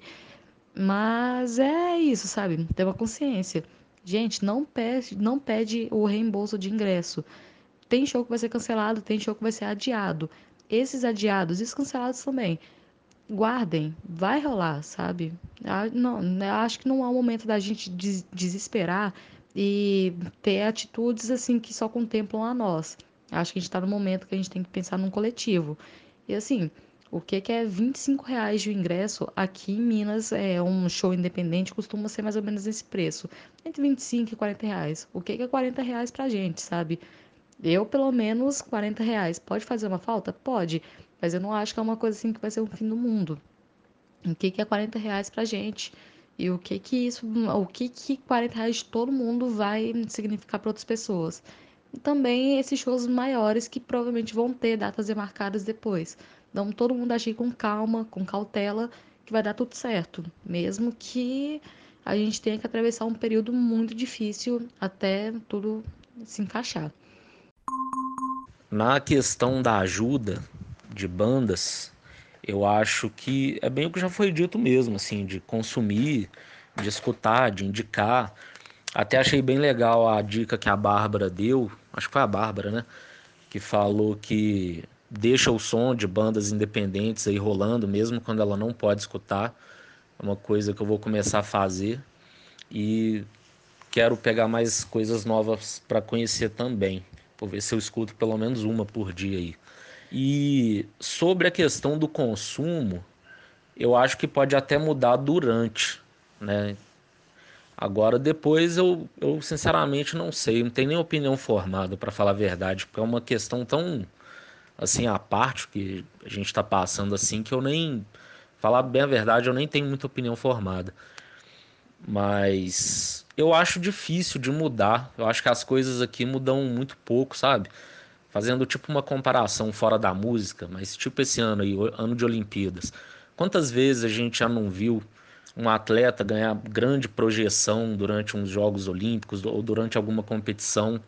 Mas é isso, sabe? Ter uma consciência. Gente, não pede, não pede o reembolso de ingresso. Tem show que vai ser cancelado, tem show que vai ser adiado. Esses adiados e os cancelados também. Guardem, vai rolar, sabe? Ah, não, acho que não é o momento da gente desesperar e ter atitudes assim que só contemplam a nós. Acho que a gente está no momento que a gente tem que pensar num coletivo. E assim, o que, que é 25 reais de ingresso aqui em Minas é um show independente costuma ser mais ou menos esse preço. Entre 25 e 40 reais. O que, que é 40 reais pra gente sabe? Eu pelo menos 40 reais. Pode fazer uma falta? Pode. Mas eu não acho que é uma coisa assim que vai ser o fim do mundo. O que, que é 40 reais pra gente e o que que isso, o que que 40 reais de todo mundo vai significar para outras pessoas. E também esses shows maiores que provavelmente vão ter datas demarcadas depois. Então todo mundo agir com calma, com cautela, que vai dar tudo certo. Mesmo que a gente tenha que atravessar um período muito difícil até tudo se encaixar. Na questão da ajuda de bandas, eu acho que é bem o que já foi dito mesmo, assim, de consumir, de escutar, de indicar. Até achei bem legal a dica que a Bárbara deu, acho que foi a Bárbara, né? Que falou que deixa o som de bandas independentes aí rolando, mesmo quando ela não pode escutar. É uma coisa que eu vou começar a fazer. E quero pegar mais coisas novas para conhecer também. Vou ver se eu escuto pelo menos uma por dia aí. E sobre a questão do consumo, eu acho que pode até mudar durante, né? Agora, depois, eu, eu sinceramente não sei, não tenho nem opinião formada, para falar a verdade, porque é uma questão tão, assim, à parte que a gente está passando assim, que eu nem, falar bem a verdade, eu nem tenho muita opinião formada. Mas eu acho difícil de mudar, eu acho que as coisas aqui mudam muito pouco, sabe? Fazendo tipo uma comparação fora da música, mas tipo esse ano aí, ano de Olimpíadas. Quantas vezes a gente já não viu um atleta ganhar grande projeção durante uns Jogos Olímpicos ou durante alguma competição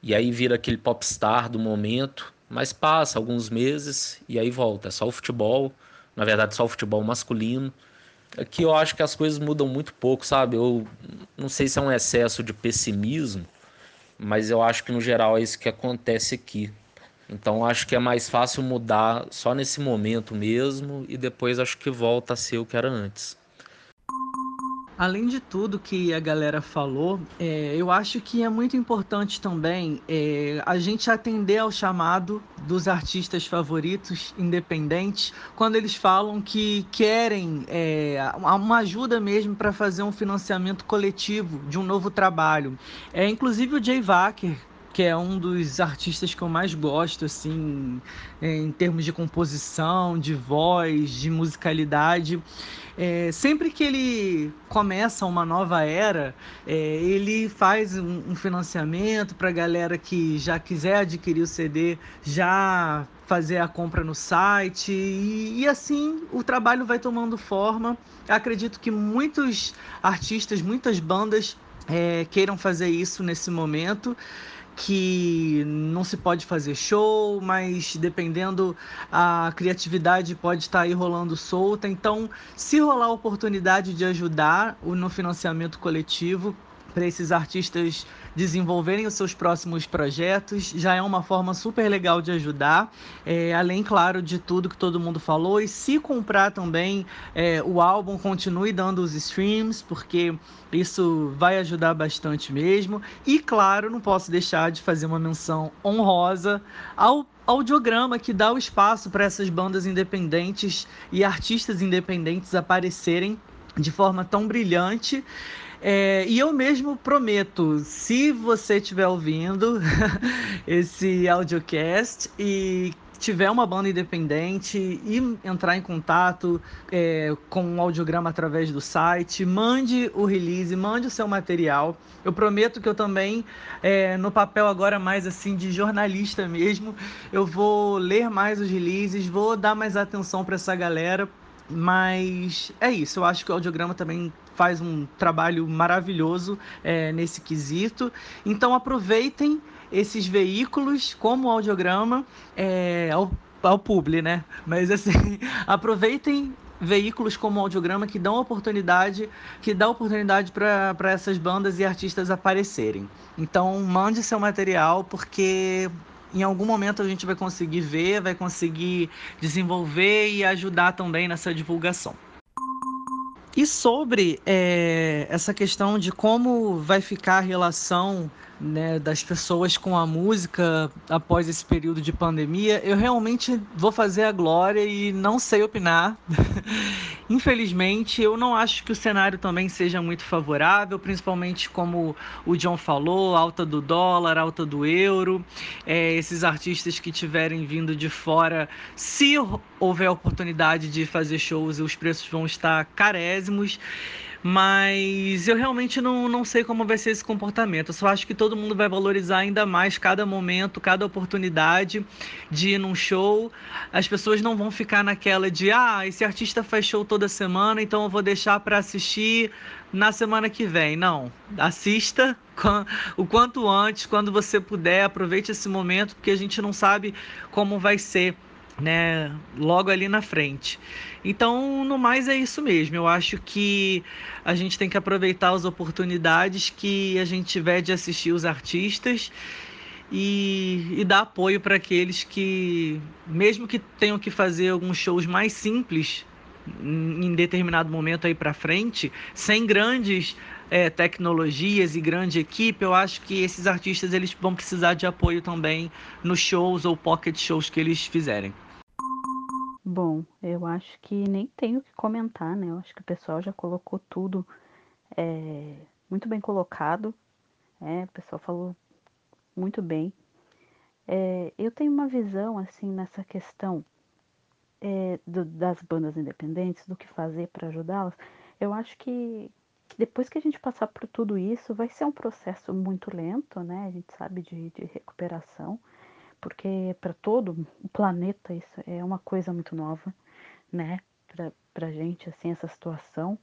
e aí vira aquele popstar do momento, mas passa alguns meses e aí volta. É só o futebol, na verdade, só o futebol masculino. Aqui eu acho que as coisas mudam muito pouco, sabe? Eu não sei se é um excesso de pessimismo, mas eu acho que no geral é isso que acontece aqui. Então acho que é mais fácil mudar só nesse momento mesmo e depois acho que volta a ser o que era antes. Além de tudo que a galera falou, é, eu acho que é muito importante também é, a gente atender ao chamado dos artistas favoritos independentes quando eles falam que querem é, uma ajuda mesmo para fazer um financiamento coletivo de um novo trabalho. É, inclusive o Jay Wacker que é um dos artistas que eu mais gosto, assim, em termos de composição, de voz, de musicalidade. É, sempre que ele começa uma nova era, é, ele faz um, um financiamento para a galera que já quiser adquirir o CD, já fazer a compra no site e, e, assim o trabalho vai tomando forma. Acredito que muitos artistas, muitas bandas é, queiram fazer isso nesse momento que não se pode fazer show, mas dependendo a criatividade pode estar aí rolando solta. Então, se rolar a oportunidade de ajudar no financiamento coletivo, para esses artistas desenvolverem os seus próximos projetos. Já é uma forma super legal de ajudar, é, além, claro, de tudo que todo mundo falou. E se comprar também é, o álbum, continue dando os streams, porque isso vai ajudar bastante mesmo. E, claro, não posso deixar de fazer uma menção honrosa ao audiograma que dá o espaço para essas bandas independentes e artistas independentes aparecerem de forma tão brilhante é, e eu mesmo prometo, se você estiver ouvindo esse audiocast e tiver uma banda independente e entrar em contato é, com um audiograma através do site, mande o release, mande o seu material. Eu prometo que eu também, é, no papel agora mais assim de jornalista mesmo, eu vou ler mais os releases, vou dar mais atenção para essa galera. Mas é isso, eu acho que o audiograma também faz um trabalho maravilhoso é, nesse quesito. Então aproveitem esses veículos como o audiograma é, ao, ao publi, né? Mas assim, aproveitem veículos como o audiograma que dão oportunidade, que dá oportunidade para essas bandas e artistas aparecerem. Então mande seu material porque em algum momento a gente vai conseguir ver, vai conseguir desenvolver e ajudar também nessa divulgação. E sobre é, essa questão de como vai ficar a relação né, das pessoas com a música após esse período de pandemia, eu realmente vou fazer a glória e não sei opinar. Infelizmente, eu não acho que o cenário também seja muito favorável, principalmente como o John falou, alta do dólar, alta do euro. É, esses artistas que tiverem vindo de fora, se houver oportunidade de fazer shows, os preços vão estar carésimos. Mas eu realmente não, não sei como vai ser esse comportamento. Eu só acho que todo mundo vai valorizar ainda mais cada momento, cada oportunidade de ir num show. As pessoas não vão ficar naquela de, ah, esse artista faz show toda semana, então eu vou deixar para assistir na semana que vem. Não. Assista o quanto antes, quando você puder, aproveite esse momento, porque a gente não sabe como vai ser né, logo ali na frente. Então, no mais é isso mesmo. Eu acho que a gente tem que aproveitar as oportunidades que a gente tiver de assistir os artistas e, e dar apoio para aqueles que, mesmo que tenham que fazer alguns shows mais simples em determinado momento aí para frente, sem grandes é, tecnologias e grande equipe, eu acho que esses artistas eles vão precisar de apoio também nos shows ou pocket shows que eles fizerem. Bom, eu acho que nem tenho que comentar, né? Eu acho que o pessoal já colocou tudo é, muito bem colocado. É, o pessoal falou muito bem. É, eu tenho uma visão assim nessa questão é, do, das bandas independentes, do que fazer para ajudá-las. Eu acho que depois que a gente passar por tudo isso, vai ser um processo muito lento, né? A gente sabe de, de recuperação, porque para todo o planeta isso é uma coisa muito nova, né? Para a gente, assim, essa situação.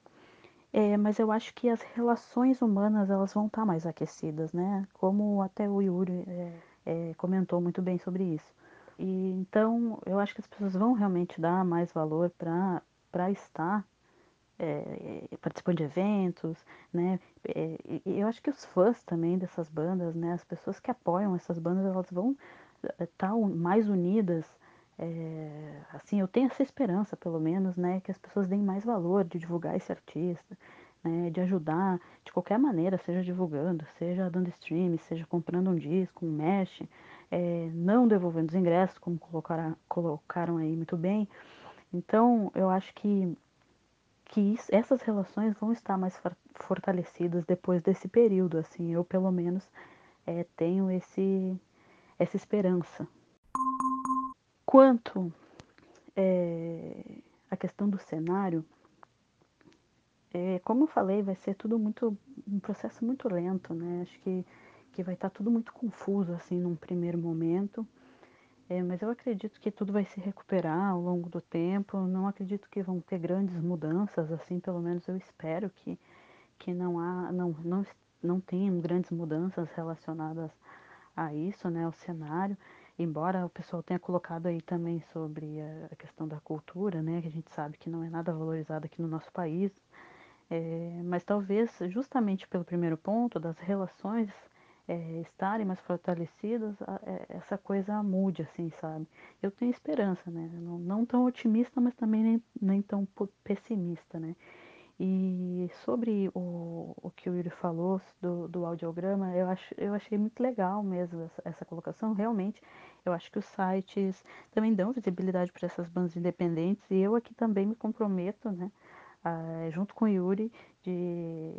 É, mas eu acho que as relações humanas elas vão estar tá mais aquecidas, né? Como até o Yuri é, é, comentou muito bem sobre isso. E então eu acho que as pessoas vão realmente dar mais valor para estar é, participando de eventos, né? É, eu acho que os fãs também dessas bandas, né? As pessoas que apoiam essas bandas, elas vão tá mais unidas é, assim, eu tenho essa esperança, pelo menos, né, que as pessoas deem mais valor de divulgar esse artista, né, de ajudar de qualquer maneira, seja divulgando, seja dando stream, seja comprando um disco, um mesh, é, não devolvendo os ingressos, como colocaram, colocaram aí muito bem. Então, eu acho que, que isso, essas relações vão estar mais fortalecidas depois desse período, assim, eu pelo menos é, tenho esse, essa esperança, Quanto é, a questão do cenário, é, como eu falei, vai ser tudo muito um processo muito lento, né? Acho que, que vai estar tá tudo muito confuso assim num primeiro momento. É, mas eu acredito que tudo vai se recuperar ao longo do tempo. Não acredito que vão ter grandes mudanças, assim, pelo menos eu espero que, que não há, não, não, não tenham grandes mudanças relacionadas a isso, né, ao cenário embora o pessoal tenha colocado aí também sobre a questão da cultura, né, que a gente sabe que não é nada valorizada aqui no nosso país, é, mas talvez justamente pelo primeiro ponto das relações é, estarem mais fortalecidas, é, essa coisa mude, assim, sabe? Eu tenho esperança, né? Não, não tão otimista, mas também nem, nem tão pessimista, né? E sobre o, o que o Yuri falou do, do audiograma, eu, acho, eu achei muito legal mesmo essa, essa colocação. Realmente, eu acho que os sites também dão visibilidade para essas bandas independentes e eu aqui também me comprometo, né, a, junto com o Yuri, de,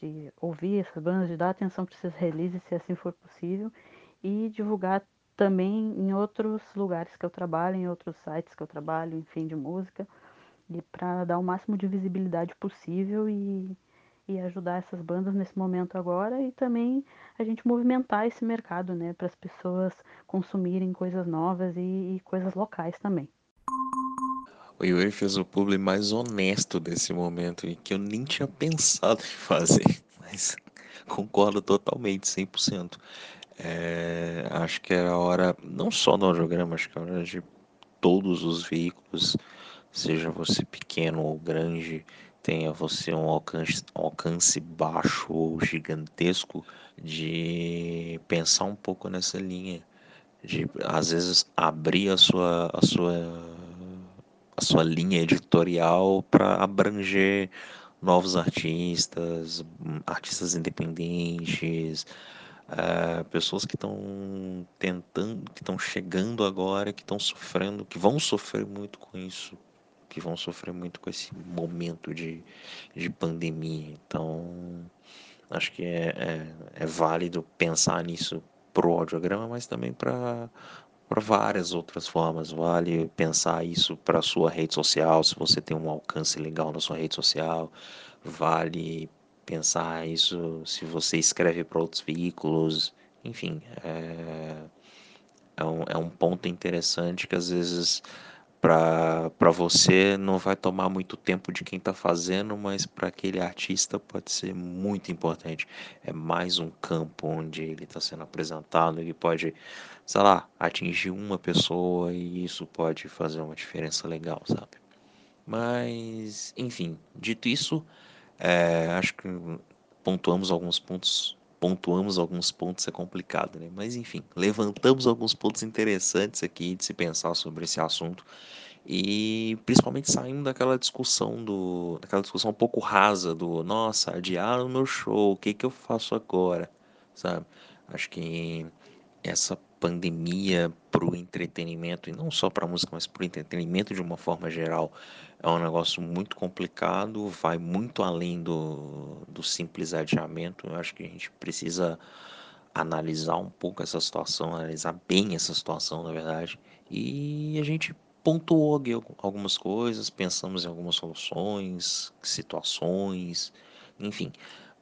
de ouvir essas bandas, de dar atenção para esses releases, se assim for possível, e divulgar também em outros lugares que eu trabalho, em outros sites que eu trabalho, enfim, de música e para dar o máximo de visibilidade possível e, e ajudar essas bandas nesse momento agora e também a gente movimentar esse mercado, né, para as pessoas consumirem coisas novas e, e, coisas locais também. O Yuri fez o publi mais honesto desse momento e que eu nem tinha pensado em fazer, mas concordo totalmente, 100%. É, acho que era hora, não só do audiograma, acho que era hora de todos os veículos seja você pequeno ou grande, tenha você um alcance, alcance baixo ou gigantesco, de pensar um pouco nessa linha, de às vezes abrir a sua, a sua, a sua linha editorial para abranger novos artistas, artistas independentes, uh, pessoas que estão tentando, que estão chegando agora, que estão sofrendo, que vão sofrer muito com isso que vão sofrer muito com esse momento de, de pandemia. Então, acho que é, é, é válido pensar nisso pro audiograma, mas também para para várias outras formas. Vale pensar isso para sua rede social, se você tem um alcance legal na sua rede social. Vale pensar isso se você escreve para outros veículos. Enfim, é, é, um, é um ponto interessante que às vezes para você não vai tomar muito tempo de quem está fazendo, mas para aquele artista pode ser muito importante. É mais um campo onde ele está sendo apresentado, ele pode, sei lá, atingir uma pessoa e isso pode fazer uma diferença legal, sabe? Mas, enfim, dito isso, é, acho que pontuamos alguns pontos pontuamos alguns pontos é complicado, né? Mas enfim, levantamos alguns pontos interessantes aqui de se pensar sobre esse assunto E principalmente saindo daquela discussão do. daquela discussão um pouco rasa do nossa, adiaram o meu show, o que, que eu faço agora? Sabe? Acho que essa pandemia para o entretenimento, e não só para a música, mas para o entretenimento de uma forma geral, é um negócio muito complicado, vai muito além do, do simples adiamento. Eu acho que a gente precisa analisar um pouco essa situação, analisar bem essa situação, na verdade, e a gente pontuou algumas coisas, pensamos em algumas soluções, situações, enfim.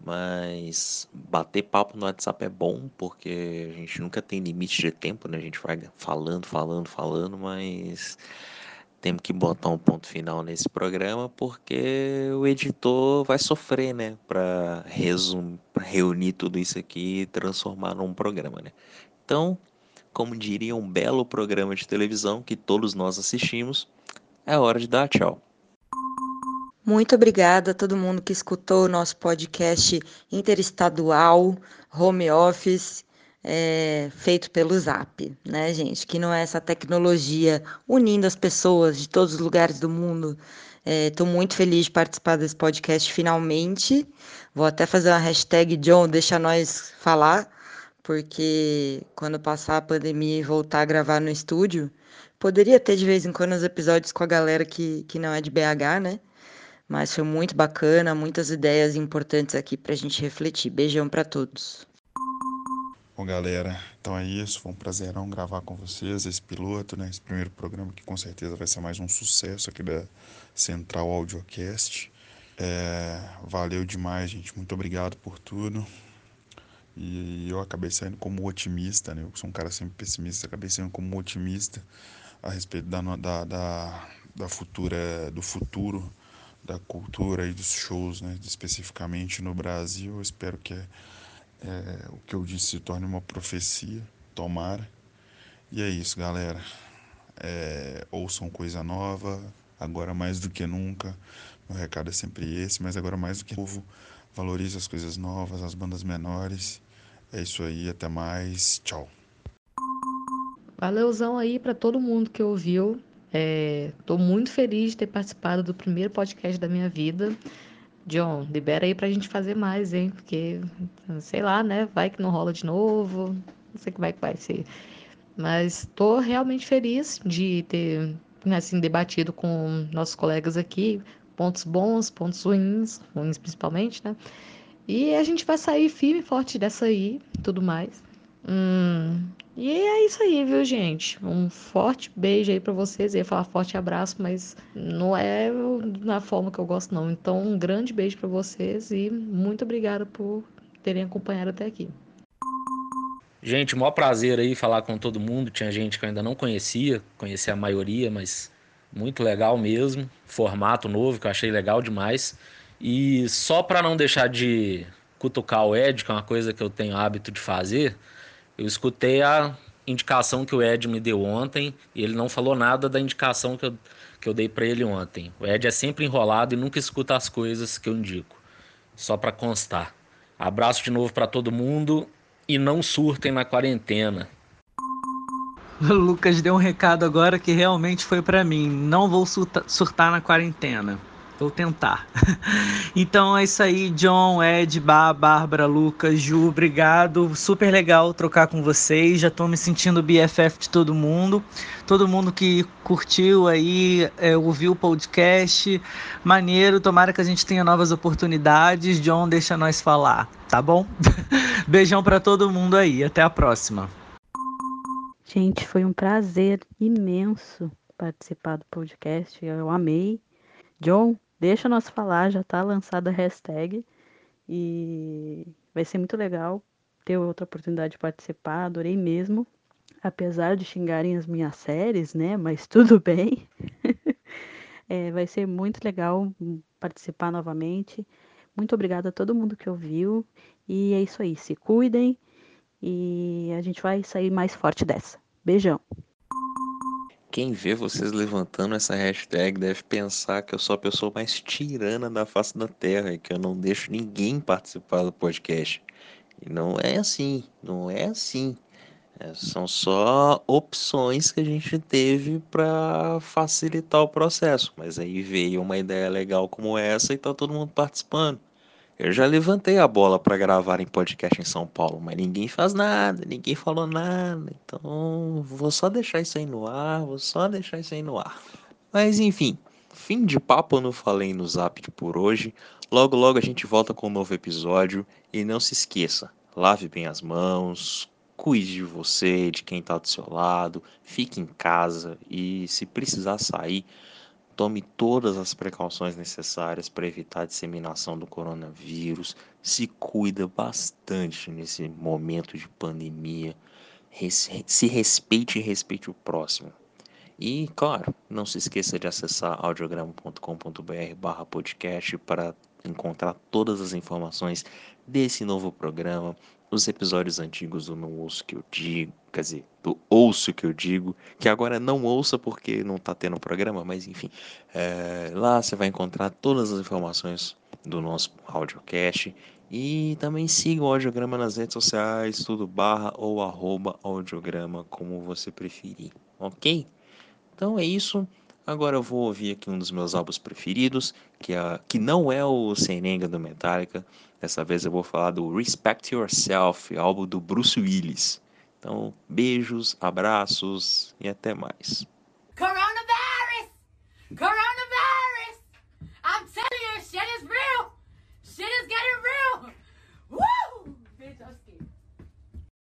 Mas bater papo no WhatsApp é bom porque a gente nunca tem limite de tempo, né? A gente vai falando, falando, falando, mas temos que botar um ponto final nesse programa porque o editor vai sofrer, né, para reunir tudo isso aqui e transformar num programa, né? Então, como diria um belo programa de televisão que todos nós assistimos, é hora de dar tchau. Muito obrigada a todo mundo que escutou o nosso podcast interestadual, home office, é, feito pelo Zap, né, gente? Que não é essa tecnologia unindo as pessoas de todos os lugares do mundo. Estou é, muito feliz de participar desse podcast finalmente. Vou até fazer uma hashtag John, deixa nós falar, porque quando passar a pandemia e voltar a gravar no estúdio, poderia ter de vez em quando os episódios com a galera que, que não é de BH, né? Mas foi muito bacana, muitas ideias importantes aqui para a gente refletir. Beijão para todos. Bom, galera, então é isso. Foi um prazerão gravar com vocês esse piloto, né? Esse primeiro programa que com certeza vai ser mais um sucesso aqui da Central Audiocast. É, valeu demais, gente. Muito obrigado por tudo. E eu acabei saindo como otimista, né? Eu sou um cara sempre pessimista, acabei saindo como otimista a respeito da, da, da, da futura, do futuro da cultura e dos shows, né, especificamente no Brasil. Eu espero que é, o que eu disse se torne uma profecia, tomara. E é isso, galera. É, ouçam coisa nova, agora mais do que nunca. Meu recado é sempre esse, mas agora mais do que novo, valorize as coisas novas, as bandas menores. É isso aí, até mais. Tchau. Valeuzão aí para todo mundo que ouviu. Estou é, muito feliz de ter participado do primeiro podcast da minha vida. John, libera aí para a gente fazer mais, hein? Porque, sei lá, né? Vai que não rola de novo. Não sei como é que vai ser. Mas estou realmente feliz de ter assim, debatido com nossos colegas aqui. Pontos bons, pontos ruins, ruins principalmente, né? E a gente vai sair firme e forte dessa aí, tudo mais. Hum, e é isso aí, viu, gente? Um forte beijo aí para vocês. Eu ia falar forte abraço, mas não é na forma que eu gosto, não. Então, um grande beijo para vocês e muito obrigada por terem acompanhado até aqui. Gente, maior prazer aí falar com todo mundo. Tinha gente que eu ainda não conhecia, conheci a maioria, mas muito legal mesmo. Formato novo que eu achei legal demais. E só para não deixar de cutucar o Ed, que é uma coisa que eu tenho hábito de fazer, eu escutei a indicação que o Ed me deu ontem e ele não falou nada da indicação que eu, que eu dei para ele ontem. O Ed é sempre enrolado e nunca escuta as coisas que eu indico. Só para constar. Abraço de novo para todo mundo e não surtem na quarentena. O Lucas deu um recado agora que realmente foi para mim. Não vou surtar na quarentena. Vou tentar. então é isso aí, John, Ed, Bá, Bárbara, Lucas, Ju, obrigado. Super legal trocar com vocês. Já estou me sentindo BFF de todo mundo. Todo mundo que curtiu aí, é, ouviu o podcast. Maneiro, tomara que a gente tenha novas oportunidades. John, deixa nós falar, tá bom? Beijão para todo mundo aí. Até a próxima. Gente, foi um prazer imenso participar do podcast. Eu amei. John, Deixa nós falar, já tá lançada a hashtag e vai ser muito legal ter outra oportunidade de participar, adorei mesmo. Apesar de xingarem as minhas séries, né? Mas tudo bem. é, vai ser muito legal participar novamente. Muito obrigada a todo mundo que ouviu. E é isso aí. Se cuidem e a gente vai sair mais forte dessa. Beijão. Quem vê vocês levantando essa hashtag deve pensar que eu sou a pessoa mais tirana da face da Terra e que eu não deixo ninguém participar do podcast. E não é assim, não é assim. É, são só opções que a gente teve para facilitar o processo. Mas aí veio uma ideia legal como essa e tá todo mundo participando. Eu já levantei a bola para gravar em podcast em São Paulo, mas ninguém faz nada, ninguém falou nada. Então, vou só deixar isso aí no ar, vou só deixar isso aí no ar. Mas enfim, fim de papo no falei no Zap por hoje. Logo logo a gente volta com um novo episódio e não se esqueça, lave bem as mãos, cuide de você, de quem está do seu lado, fique em casa e se precisar sair, tome todas as precauções necessárias para evitar a disseminação do coronavírus. Se cuida bastante nesse momento de pandemia. Se respeite e respeite o próximo. E, claro, não se esqueça de acessar audiograma.com.br podcast para encontrar todas as informações desse novo programa, os episódios antigos do Não Ouço Que Eu Digo, quer dizer, do Ouço Que Eu Digo, que agora não ouça porque não está tendo programa, mas enfim, é, lá você vai encontrar todas as informações do nosso audiocast e também siga o audiograma nas redes sociais, tudo barra ou arroba audiograma, como você preferir, ok? Então é isso. Agora eu vou ouvir aqui um dos meus álbuns preferidos, que, é, que não é o Serenga do Metallica. Dessa vez eu vou falar do Respect Yourself, álbum do Bruce Willis. Então, beijos, abraços e até mais. Coronavirus! Coronavirus!